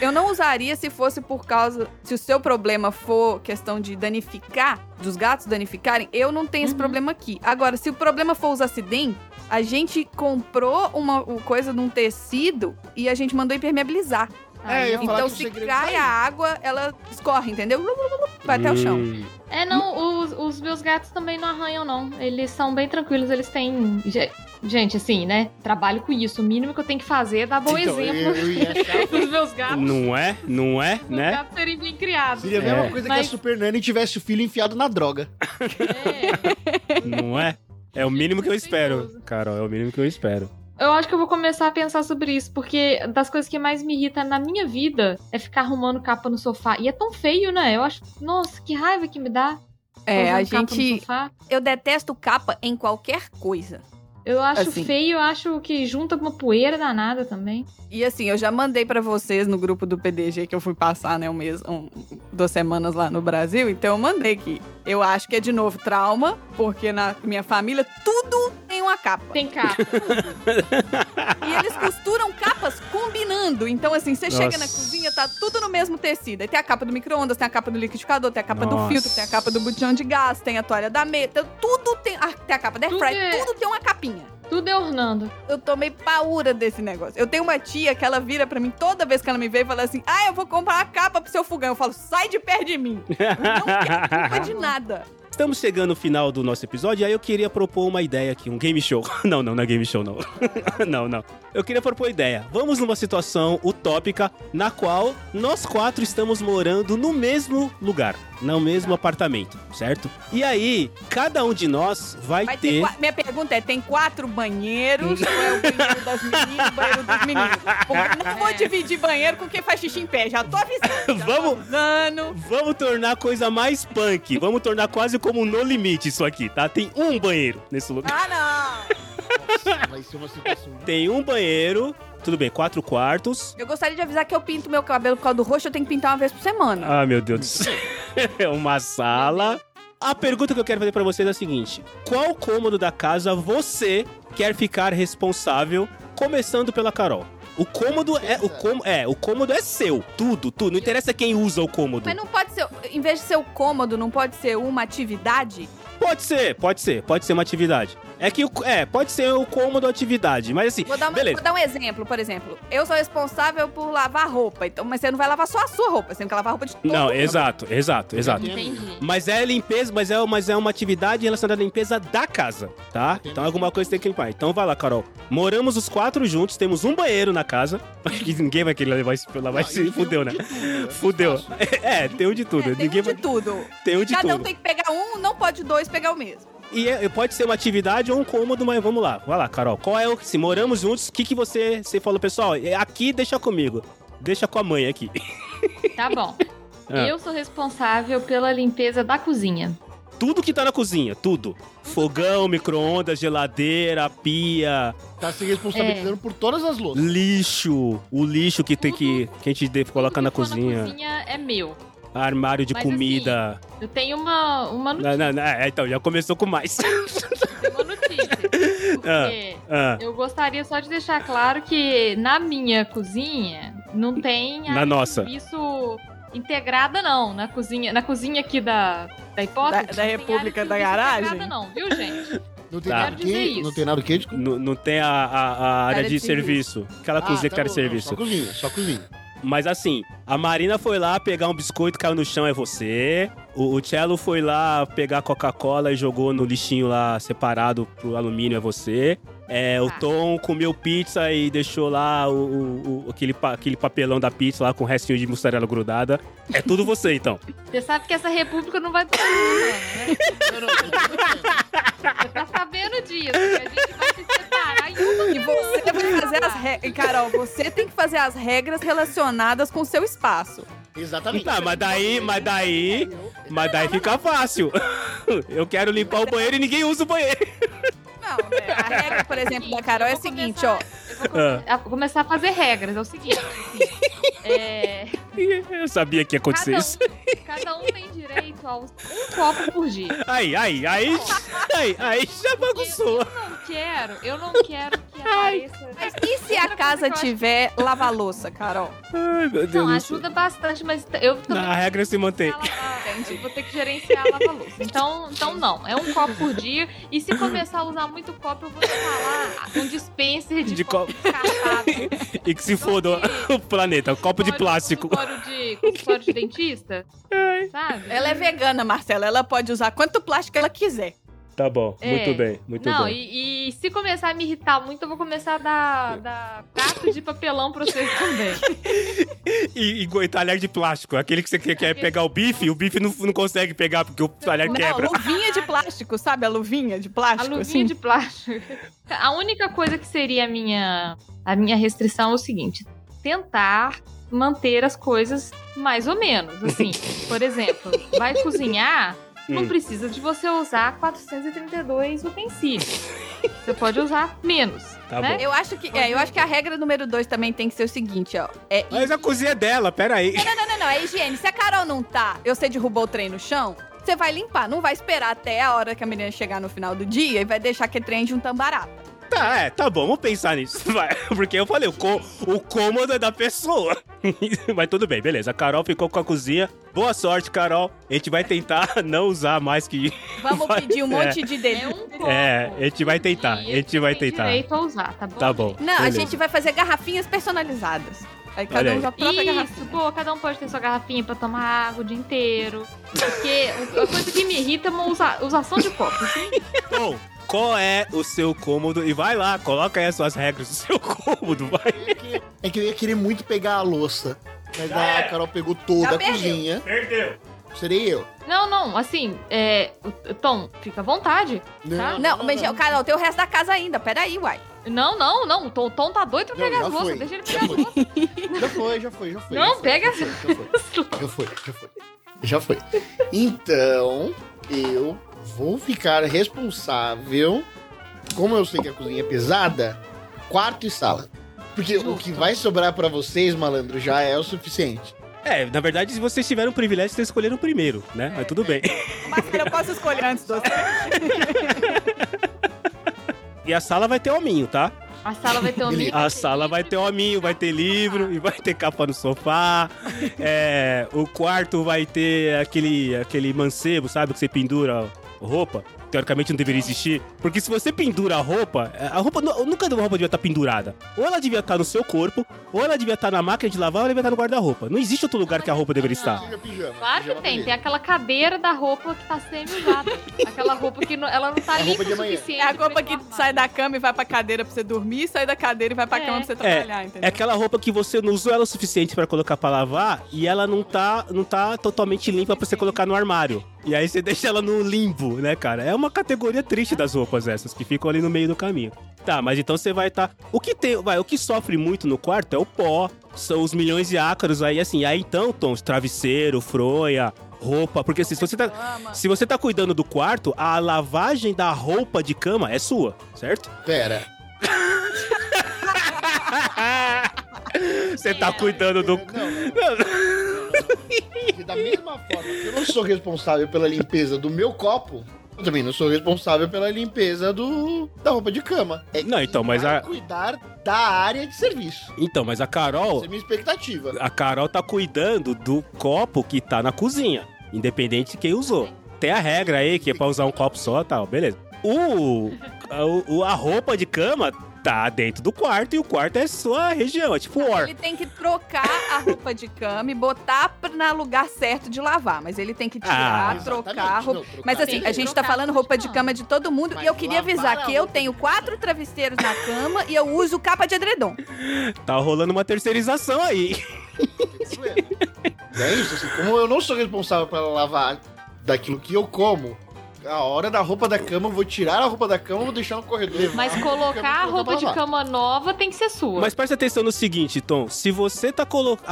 eu- não usaria se fosse por causa. Se o seu problema for questão de danificar, dos gatos danificarem, eu não tenho esse Uhum. problema aqui. Agora, se o problema for os acidentes, a gente comprou uma uma coisa num tecido e a gente mandou impermeabilizar. É, Então, se cai tá a água, ela escorre, entendeu? Vai até o chão. Hum, É, não, os, os meus gatos também não arranham, não. Eles são bem tranquilos, eles têm. ge- Gente, assim, né? Trabalho com isso. O mínimo que eu tenho que fazer é dar bom Então, exemplo eu, eu ia *laughs* achar pros meus gatos. Não é? Não é? Os Né? gatos serem bem criados. Seria a mesma É. coisa que a Mas- Super Nani tivesse o filho enfiado na droga. É. Não é? É o mínimo que eu espero. Carol. É o mínimo que eu espero. Eu acho que eu vou começar a pensar sobre isso, porque das coisas que mais me irrita na minha vida é ficar arrumando capa no sofá. E é tão feio, né? Eu acho. Nossa, que raiva que me dá. É, a arrumando capa no gente. sofá. Eu detesto capa em qualquer coisa. Eu acho Assim. feio, eu acho que junta com uma poeira danada também. E assim, eu já mandei pra vocês no grupo do PDG que eu fui passar, né, um mês, um, duas semanas lá no Brasil, então eu mandei que eu acho que é de novo trauma, porque na minha família tudo tem uma capa. Tem capa. *laughs* E eles costuram capas combinando. Então, assim, você chega na cozinha, tá tudo no mesmo tecido. Aí tem a capa do micro-ondas, tem a capa do liquidificador, tem a capa do Nossa. filtro, tem a capa do botijão de gás, tem a toalha da mesa, tudo tem. Ah, tem a capa da Tudo airfry, é- tudo tem uma capinha. Tudo é ornando. Eu tomei paura desse negócio. Eu tenho uma tia que ela vira pra mim toda vez que ela me vê e fala assim: Ah, eu vou comprar uma capa pro seu fogão. Eu falo, sai de perto de mim. Não quero culpa de *laughs* nada. Estamos chegando no final do nosso episódio e aí eu queria propor uma ideia aqui, um game show. *laughs* Não, não, não é game show, não. *laughs* não, não. Eu queria propor uma ideia. Vamos numa situação utópica na qual nós quatro estamos morando no mesmo lugar, no mesmo apartamento, certo? E aí, cada um de nós vai, Vai ter ter. Minha pergunta é: tem quatro banheiros? ou é o banheiro das meninas o banheiro dos meninos? Porque não vou dividir banheiro com quem faz xixi em pé. Já tô avisando. Já Vamos- Tô avisando. Vamos tornar a coisa mais punk. Vamos tornar quase como no limite isso aqui, tá? Tem um banheiro nesse lugar. Ah, não. Nossa, vai ser uma situação. Tem um banheiro, tudo bem, quatro quartos. Eu gostaria de avisar que eu pinto meu cabelo por causa do roxo, eu tenho que pintar uma vez por semana. Ah, meu Deus do céu. *laughs* É uma sala. A pergunta que eu quero fazer pra vocês é a seguinte: qual cômodo da casa você quer ficar responsável, começando pela Carol? O cômodo é o cômodo, é, o cômodo é seu, tudo, tudo. Não interessa quem usa o cômodo. Mas não pode ser, em vez de ser o cômodo, não pode ser uma atividade? Pode ser, pode ser, pode ser uma atividade. É que o, é, pode ser o cômodo atividade, mas assim, Vou dar, uma- beleza. vou dar um exemplo, por exemplo. Eu sou responsável por lavar roupa, então, mas você não vai lavar só a sua roupa, você tem que lavar a roupa de todo Não, mundo. exato, exato, exato. Entendi. Mas é limpeza, mas é, mas é uma atividade relacionada à limpeza da casa, tá? Então alguma coisa tem que limpar. Então vai lá, Carol. Moramos os quatro juntos, temos um banheiro na casa. *laughs* Ninguém vai querer levar isso lá, vai se fudeu, né? *laughs* Fudeu. É, tem um de tudo. É, tem ninguém um de vai... tudo. Tem um de Cada um tudo. tem que pegar um, não pode dois pegar o mesmo. E é- pode ser uma atividade ou um cômodo, mas vamos lá. Vai lá, Carol. Qual é o. Se moramos juntos, o que, que você, você falou, pessoal? é Aqui deixa comigo. Deixa com a mãe aqui. *laughs* Tá bom. *laughs* Ah. Eu sou responsável pela limpeza da cozinha. Tudo que tá na cozinha, tudo. Fogão, micro-ondas, geladeira, pia, Tá se responsabilizando por todas as louças. lixo. O lixo que tem que, que a gente deve colocar Tudo na cozinha. Na cozinha é meu. Armário de Mas, assim, comida. Eu tenho uma, uma Não, notícia. não, não, é, então, já começou com mais. *laughs* Uma notícia. Porque Ah, eu gostaria só de deixar claro que na minha cozinha não tem Na área de nossa. serviço integrada, não. Na cozinha, na cozinha aqui da, da hipótese. Da- da não República área de da serviço Garagem? integrada, não, viu, gente? Não tem Tá. nada que. isso. Não tem nada o quê? Desculpa. não, não tem a, a- a área, de, serviço. Aquela cozinha que tá era bom, serviço. Só cozinha, só cozinha. Mas assim, a Marina foi lá pegar um biscoito, caiu no chão, é você. O, o Cello foi lá pegar Coca-Cola e jogou no lixinho lá separado pro alumínio, é você. É, o Ah. Tom comeu pizza e deixou lá o, o- o- aquele, pa- aquele papelão da pizza lá com o restinho de mussarela grudada. É tudo você, então. Você sabe que essa república não vai durar, né? *laughs* fazer as regras. Carol, você tem que fazer as regras relacionadas com o seu espaço. Exatamente. Tá, mas daí, mas daí, mas daí fica fácil. *laughs* Eu quero limpar o banheiro e ninguém usa o banheiro. Não, né? A regra, por exemplo, da Carol é a seguinte, começar- ó. Eu vou começar a fazer regras. É o seguinte. assim, é, *laughs* Eu sabia que ia acontecer cada, isso. um, cada um um copo por dia. Aí, aí, aí, aí, aí já bagunçou. Eu não quero, eu não quero que apareça. Mas e se a casa tiver lava-louça, Carol? Ai, meu Deus Não, do céu. ajuda bastante, mas eu também A regra se mantém. vou lavar- vou ter que gerenciar a lava-louça. Então, então, não. É um copo por dia. E se começar a usar muito copo, eu vou instalar um dispenser de, De copo. *laughs* E que se foda o planeta, um copo de plástico. Consultório de, de dentista. Sabe? Ela é vegana, Marcela. Ela pode usar quanto plástico ela quiser. Tá bom, É. muito bem, muito Não, bem. e, e se começar a me irritar muito, eu vou começar a dar, dar prato de papelão pra vocês também. *laughs* E, e, e talher de plástico, aquele que você quer, quer pegar o bife, o bife não, não consegue pegar porque o talher Não, quebra. luvinha de plástico, sabe? A luvinha de A plástico, luvinha assim. de plástico. A única coisa que seria a minha, a minha restrição é o seguinte: tentar manter as coisas mais ou menos. Assim, *laughs* por exemplo, vai cozinhar, não Hum. precisa de você usar 432 utensílios. Você pode usar menos. Tá né? bom. Eu acho que, é, eu acho que a regra número dois também tem que ser o seguinte, ó. É Mas a cozinha é dela, peraí. Não, não, não, não, é higiene. Se a Carol não tá, eu sei derrubou o trem no chão, você vai limpar. Não vai esperar até a hora que a menina chegar no final do dia e vai deixar que trem de um tambarata. Tá, é, tá bom, vamos pensar nisso. *laughs* Vai, porque eu falei, o, cô- o cômodo é da pessoa. *laughs* Mas tudo bem, beleza. A Carol ficou com a cozinha. Boa sorte, Carol. A gente vai tentar *laughs* não usar mais que. Vamos Vai- pedir um é. monte de É um copo. É, a gente vai tentar, a gente vai tem tentar. direito a usar, tá bom? Tá bom. Não, a beleza. gente vai fazer garrafinhas personalizadas. Aí cada Olha um aí. usa a própria Isso, garrafinha. pô, cada um pode ter sua garrafinha pra tomar água o dia inteiro. Porque a coisa que me irrita é uma usa- usação de copo. assim. Bom, qual é o seu cômodo? E vai lá, coloca aí as suas regras do seu cômodo, vai. É que eu ia querer muito pegar a louça. Mas a É. Carol pegou toda Já a perdeu. cozinha. Perdeu. Serei eu. Não, não, assim, é. Tom, fica à vontade. Tá? Não, mas, Carol, tem o resto da casa ainda. Peraí, uai. Não, não, não. O Tom, Tom tá doido pra Não, pegar já as louças. Deixa ele já pegar as foi. louças. Já foi, já foi, já foi. Não, já foi, pega já foi, já foi. Já foi, já foi. Já foi. Então, eu vou ficar responsável. Como eu sei que a cozinha é pesada, quarto e sala. Porque o que vai sobrar pra vocês, malandro, já é o suficiente. É, na verdade, se vocês tiveram o privilégio, vocês escolheram primeiro, né? Mas tudo bem. Marcela, eu posso escolher antes do? *laughs* E a sala vai ter hominho, tá? A sala vai ter Beleza. A sala vai ter hominho, vai ter livro, e vai ter capa no sofá. É, o quarto vai ter aquele, aquele mancebo, sabe? Que você pendura roupa. Teoricamente não deveria existir. Porque se você pendura a roupa, a roupa nu- nunca uma roupa devia estar pendurada. Ou ela devia estar no seu corpo, ou ela devia estar na máquina de lavar, ou ela devia estar no guarda-roupa. Não existe outro lugar que a roupa deveria estar. Pijama, Claro que tem, tem aquela cadeira da roupa que tá semi-usada. aquela roupa que não- ela não tá É a limpa o suficiente. É a roupa que sai da cama e vai pra cadeira pra você dormir, sai da cadeira e vai pra É. cama pra você trabalhar, É entendeu? aquela roupa que você não usou ela o suficiente pra colocar pra lavar e ela não tá, não tá totalmente limpa pra você colocar no armário. E aí você deixa ela no limbo, né, cara? É uma categoria triste das roupas essas que ficam ali no meio do caminho. Tá, mas então você vai estar. O que tem, vai, o que sofre muito no quarto é o pó, são os milhões de ácaros aí assim. Aí então, Tom, travesseiro, fronha, roupa, porque assim, se você tá se você tá cuidando do quarto, a lavagem da roupa de cama é sua, certo? Pera. *laughs* Você tá cuidando do. Não, não. *laughs* Da mesma forma que eu não sou responsável pela limpeza do meu copo, eu também não sou responsável pela limpeza do, da roupa de cama. É Não, então, mas a- cuidar da área de serviço. Então, mas a Carol, Essa é a minha expectativa. a Carol tá cuidando do copo que tá na cozinha, independente de quem usou. Tem a regra aí que é pra usar um copo só e tal, beleza. O, o- a roupa de cama tá dentro do quarto e o quarto é sua região, é tipo war. Ele tem que trocar a roupa de cama e botar pra- no lugar certo de lavar. Mas ele tem que tirar, Ah, trocar a roupa. não, Mas assim, a gente tá falando roupa de cama de todo mundo. Mas e eu queria avisar que eu tenho quatro travesseiros na cama e eu uso capa de edredom. Tá rolando uma terceirização aí. É isso, assim, como eu não sou responsável pela lavar daquilo que eu como, a hora da roupa da cama, eu vou tirar a roupa da cama, vou deixar no corredor. Mas colocar a roupa de cama nova tem que ser sua. Mas presta atenção no seguinte, Tom. Se você tá colocando.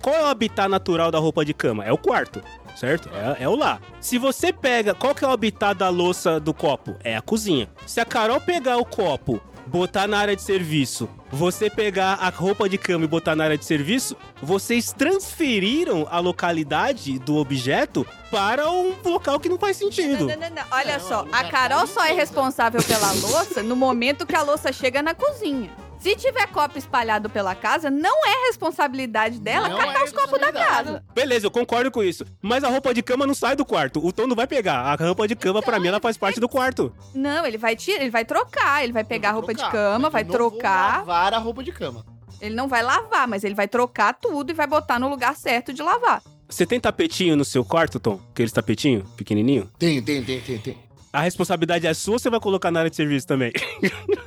Qual é o habitat natural da roupa de cama? É o quarto. certo? É, é o lá. Se você pega, qual que é o habitat da louça do copo? É a cozinha. Se a Carol pegar o copo, botar na área de serviço, você pegar a roupa de cama e botar na área de serviço, vocês transferiram a localidade do objeto para um local que não faz sentido. Não, não, não, não. Olha Não, só, a Carol só é responsável pela louça no momento que a louça chega na cozinha. Se tiver copo espalhado pela casa, não é responsabilidade dela Não catar é os copos da casa. Beleza, eu concordo com isso. Mas a roupa de cama não sai do quarto. O Tom não vai pegar. A roupa de cama, pra mim, ela faz parte do quarto. Não, ele vai tirar, ele vai trocar, ele vai pegar a roupa de trocar, cama, mas vai não vou trocar. lavar a roupa de cama. Ele não vai lavar, mas ele vai trocar tudo e vai botar no lugar certo de lavar. Você tem tapetinho no seu quarto, Tom? Aqueles tapetinho pequenininho? Tem, tem, tem, tem, tem. A responsabilidade é sua ou você vai colocar na área de serviço também?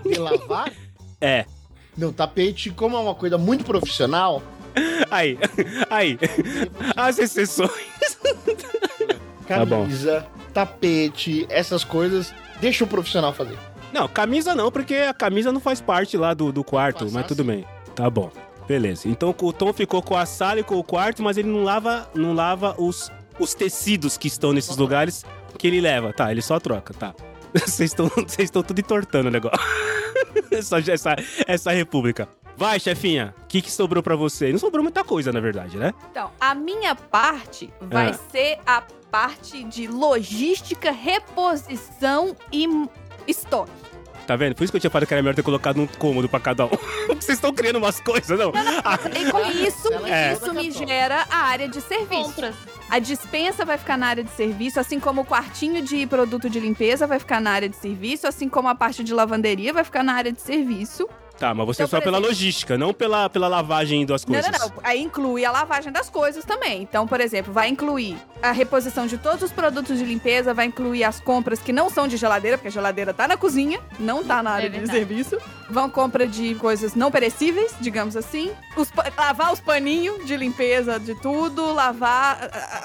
De lavar? *laughs* É. Não, tapete, como é uma coisa muito profissional, *laughs* Aí, *laughs* aí. *laughs* As exceções. Tá camisa, tapete, essas coisas, deixa o profissional fazer. Não, camisa não, porque a camisa não faz parte lá do, do quarto, mas tudo assim. bem. Tá bom. Beleza. Então o Tom ficou com a sala e com o quarto, mas ele não lava, não lava os, os tecidos que estão nesses lugares que ele leva. Tá, ele só troca, tá. Vocês estão vocês estão tudo entortando o negócio. *laughs* essa, essa, essa república. Vai, chefinha. O que, que sobrou pra você? Não sobrou muita coisa, na verdade, né? Então, a minha parte vai Ah. ser a parte de logística, reposição e estoque. Tá vendo? Por isso que eu tinha falado que era melhor ter colocado um cômodo pra cada um. *laughs* Vocês estão criando umas coisas, não? Ah, E com isso, É. isso me gera a área de serviço. Compras. A dispensa vai ficar na área de serviço, assim como o quartinho de produto de limpeza vai ficar na área de serviço, assim como a parte de lavanderia vai ficar na área de serviço. Tá, mas você Então, é só por pela exemplo- logística, não pela, pela lavagem das coisas. Não, não, não. Aí inclui a lavagem das coisas também. Então, por exemplo, vai incluir a reposição de todos os produtos de limpeza, vai incluir as compras que não são de geladeira, porque a geladeira tá na cozinha, não tá na área de verdade. serviço. Vão compra de coisas não perecíveis, digamos assim. Os lavar os paninhos de limpeza de tudo, lavar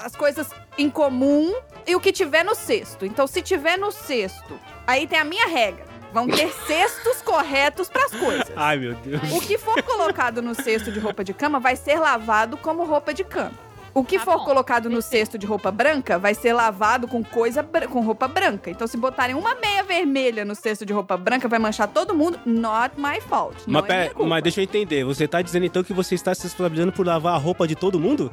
as coisas em comum e o que tiver no cesto. Então, se tiver no cesto, aí tem a minha regra. Vão ter cestos corretos pras coisas. Ai, meu Deus. O que for colocado no cesto de roupa de cama vai ser lavado como roupa de cama. O que Tá for bom, colocado no cesto de roupa branca vai ser lavado com coisa com roupa branca. Então, se botarem uma meia vermelha no cesto de roupa branca, vai manchar todo mundo. Not my fault. Mas, é mas deixa eu entender, você tá dizendo então que você está se responsabilizando por lavar a roupa de todo mundo?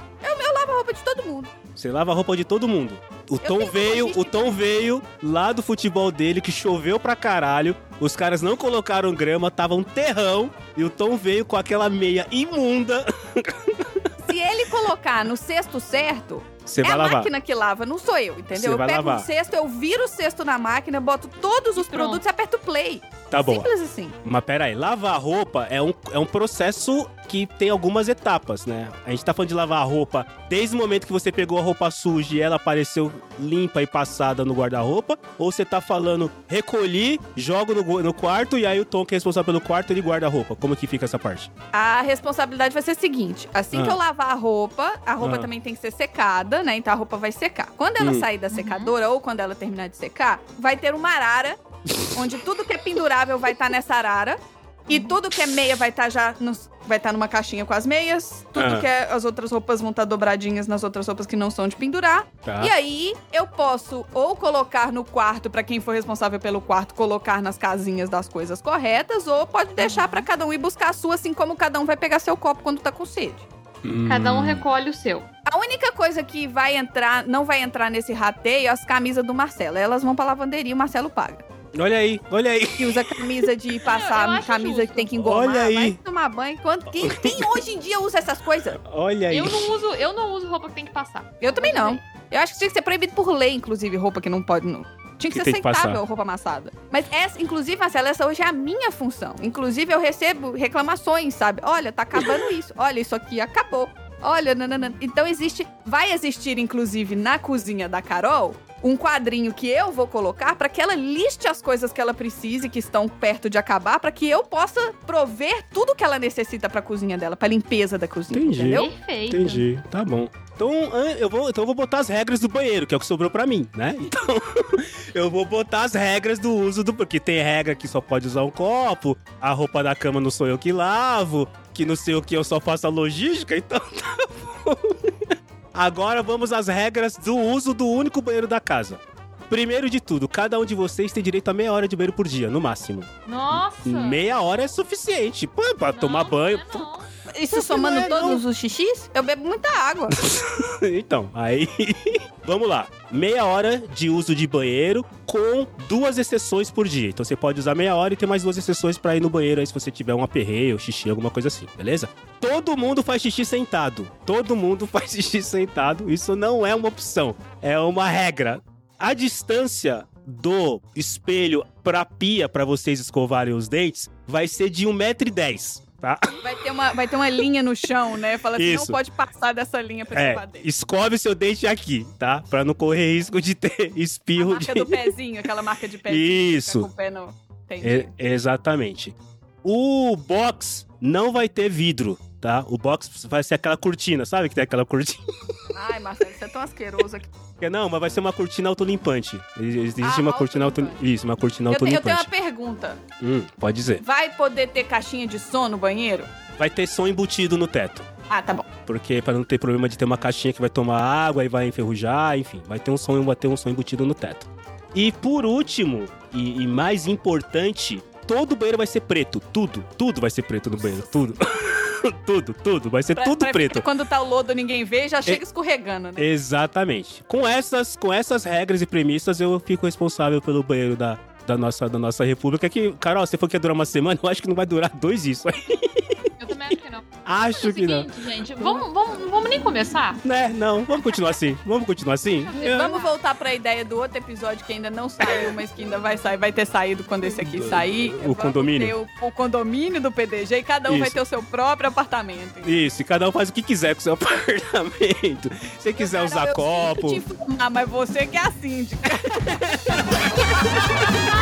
Lava a roupa de todo mundo. Você lava a roupa de todo mundo. O Tom veio, o. Tom veio lá do futebol dele que choveu pra caralho. Os caras não colocaram grama, tava um terrão e o Tom veio com aquela meia imunda. Se ele colocar no cesto certo, Você é vai a lavar. máquina que lava, não sou eu, entendeu? Você eu vai pego lavar. um cesto, eu viro o cesto na máquina, boto todos os pronto. produtos e aperto play. Tá bom. Simples assim. Mas pera aí, lavar a roupa é um, é um processo que tem algumas etapas, né? A gente tá falando de lavar a roupa desde o momento que você pegou a roupa suja e ela apareceu limpa e passada no guarda-roupa, ou você tá falando recolhi, jogo no, no quarto e aí o Tom, que é responsável pelo quarto, ele guarda a roupa. Como que fica essa parte? A responsabilidade vai ser a seguinte: assim Ah. que eu lavar a roupa, a roupa Ah. também tem que ser secada, né? Então a roupa vai secar. Quando ela Hum. sair da secadora ou quando ela terminar de secar, vai ter uma arara, onde tudo que é pendurável vai estar nessa arara. E tudo que é meia vai estar já nos- vai estar numa caixinha com as meias. Tudo Ah. que é as outras roupas vão estar dobradinhas nas outras roupas que não são de pendurar. Tá? E aí, eu posso ou colocar no quarto, pra quem for responsável pelo quarto, colocar nas casinhas das coisas corretas, ou pode deixar pra cada um ir buscar a sua, assim como cada um vai pegar seu copo quando tá com sede. Cada um Hum. recolhe o seu. A única coisa que vai entrar, não vai entrar nesse rateio, é as camisas do Marcelo. Elas vão pra lavanderia e o Marcelo paga. Olha aí, olha aí. Que usa camisa de Eu passar, acho camisa justo. que tem que engomar, Olha aí. vai tomar banho. Quanto, quem, quem hoje em dia usa essas coisas? Olha aí. Eu não uso, eu não uso roupa que tem que passar. Eu também não. Eu acho que tinha que ser proibido por lei, inclusive, roupa que não pode. Não. Tinha que, Que ser aceitável roupa amassada. Mas essa, inclusive, Marcela, essa hoje é a minha função. Inclusive, eu recebo reclamações, sabe? Olha, tá acabando isso. Olha, isso aqui acabou. Olha, nananã. Então existe. Vai existir, inclusive, na cozinha da Carol. Um quadrinho que eu vou colocar pra que ela liste as coisas que ela precisa e que estão perto de acabar, pra que eu possa prover tudo que ela necessita pra cozinha dela, pra limpeza da cozinha. Entendi. Entendeu? Perfeito. Entendi, tá bom. Então eu vou, então eu vou botar as regras do banheiro, que é o que sobrou pra mim, né? *laughs* Então eu vou botar as regras do uso do. Porque tem regra que só pode usar um copo, a roupa da cama não sou eu que lavo, que não sei o que eu só faço a logística, então *laughs* tá bom. Agora vamos às regras do uso do único banheiro da casa. Primeiro de tudo, cada um de vocês tem direito a meia hora de banheiro por dia, no máximo. Nossa! Meia hora é suficiente. Pô, pra Não, tomar banho. não é não. Isso somando não é, todos os xixis, eu bebo muita água. *laughs* então, aí. *laughs* Vamos lá. Meia hora de uso de banheiro com duas exceções por dia. Então você pode usar meia hora e ter mais duas exceções pra ir no banheiro aí se você tiver um aperreio, xixi, alguma coisa assim, beleza? Todo mundo faz xixi sentado. Todo mundo *laughs* faz xixi sentado. Isso não é uma opção. É uma regra. A distância do espelho pra pia pra vocês escovarem os dentes vai ser de 1,10m, tá? Vai ter, uma, vai ter uma linha no chão, né? Fala assim, Isso. não pode passar dessa linha pra É, escovar dentro. escove seu dente aqui, tá? Pra não correr risco de ter *laughs* A espirro marca de... do pezinho, aquela marca de pezinho. Isso. Com o pé no... Entendi. E- exatamente. O box não vai ter vidro, tá? O box vai ser aquela cortina, sabe que tem aquela cortina? Ai, Marcelo, você é tão asqueroso aqui. Não, mas vai ser uma cortina autolimpante. Existe Ah, uma cortina auto... autolimpante. Isso, uma cortina Eu, te- eu tenho uma autolimpante. pergunta. Hum, pode dizer. Vai poder ter caixinha de som no banheiro? Vai ter som embutido no teto. Ah, tá bom. Porque para não ter problema de ter uma caixinha que vai tomar água e vai enferrujar, enfim, vai ter um som, vai ter um som embutido no teto. E por último, e, e mais importante, todo banheiro vai ser preto, tudo, tudo vai ser preto no banheiro, tudo. *laughs* *laughs* tudo, tudo, vai ser Pra- tudo pra- preto. Quando tá o lodo ninguém vê, já chega escorregando, né? Exatamente. Com essas, com essas regras e premissas, eu fico responsável pelo banheiro da, da, nossa, da nossa república. Que, Carol, você falou que ia durar uma semana, eu acho que não vai durar dois isso. Também acho que não. acho É o que não. gente, vamos, vamos, vamos nem começar? Né? Não, vamos continuar assim. Vamos continuar assim? Vamos voltar pra ideia do outro episódio que ainda não saiu, mas que ainda vai sair, vai ter saído quando esse aqui sair. Vamos condomínio? O, o condomínio do PDG e cada um vai Isso. ter o seu próprio apartamento. Isso, e cada um faz o que quiser com o seu *laughs* apartamento. Se quiser usar eu copo. te informar, mas você que é a síndica. *laughs*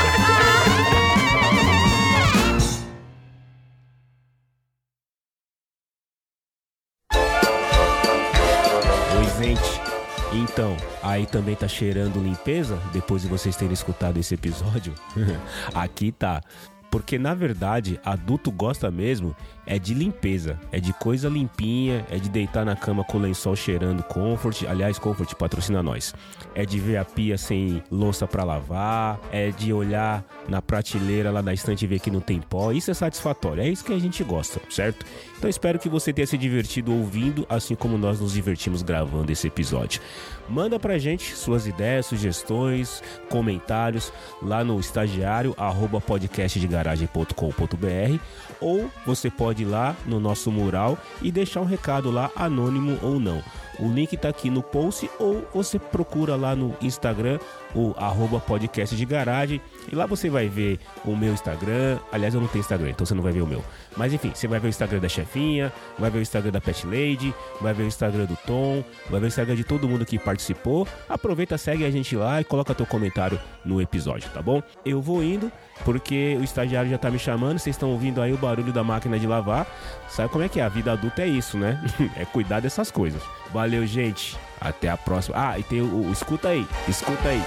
Então, aí também tá cheirando limpeza? Depois de vocês terem escutado esse episódio? *laughs* Aqui tá. Porque na verdade, adulto gosta mesmo é de limpeza, é de coisa limpinha, é de deitar na cama com o lençol cheirando Comfort. Aliás, Comfort patrocina nós. É de ver a pia sem louça pra lavar, é de olhar na prateleira lá da estante e ver que não tem pó. Isso é satisfatório, é isso que a gente gosta, certo? Então espero que você tenha se divertido ouvindo, assim como nós nos divertimos gravando esse episódio. Manda pra gente suas ideias, sugestões, comentários lá no estagiário arroba podcastdegaragem.com.br ou você pode ir lá no nosso mural e deixar um recado lá, anônimo ou não. O link tá aqui no post ou você procura lá no Instagram o arroba podcast de garagem e lá você vai ver o meu Instagram. Aliás, eu não tenho Instagram, então você não vai ver o meu. Mas enfim, você vai ver o Instagram da chefinha, vai ver o Instagram da Pet Lady, vai ver o Instagram do Tom, vai ver o Instagram de todo mundo que participou. Aproveita, segue a gente lá e coloca teu comentário no episódio, tá bom? Eu vou indo porque o estagiário já tá me chamando, vocês estão ouvindo aí o barulho da máquina de lavar. Sabe como é que é? A vida adulta é isso, né? *laughs* é cuidar dessas coisas. Valeu, gente. Até a próxima. Ah, e tem o, o escuta aí, escuta aí.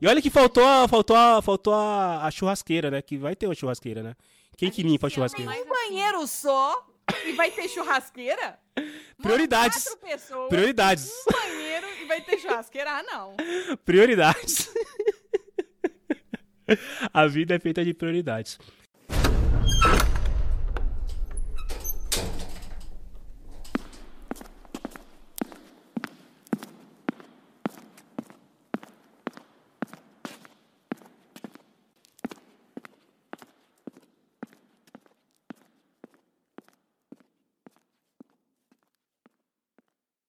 E olha que faltou, a- faltou, faltou a, a churrasqueira, né? Que vai ter uma churrasqueira, né? Quem que limpa a churrasqueira? Um banheiro só e vai ter churrasqueira? *laughs* Prioridades. Quatro pessoas, Prioridades. um banheiro e vai ter churrasqueira? Ah, não. *laughs* Prioridades. *laughs* a vida é feita de prioridades.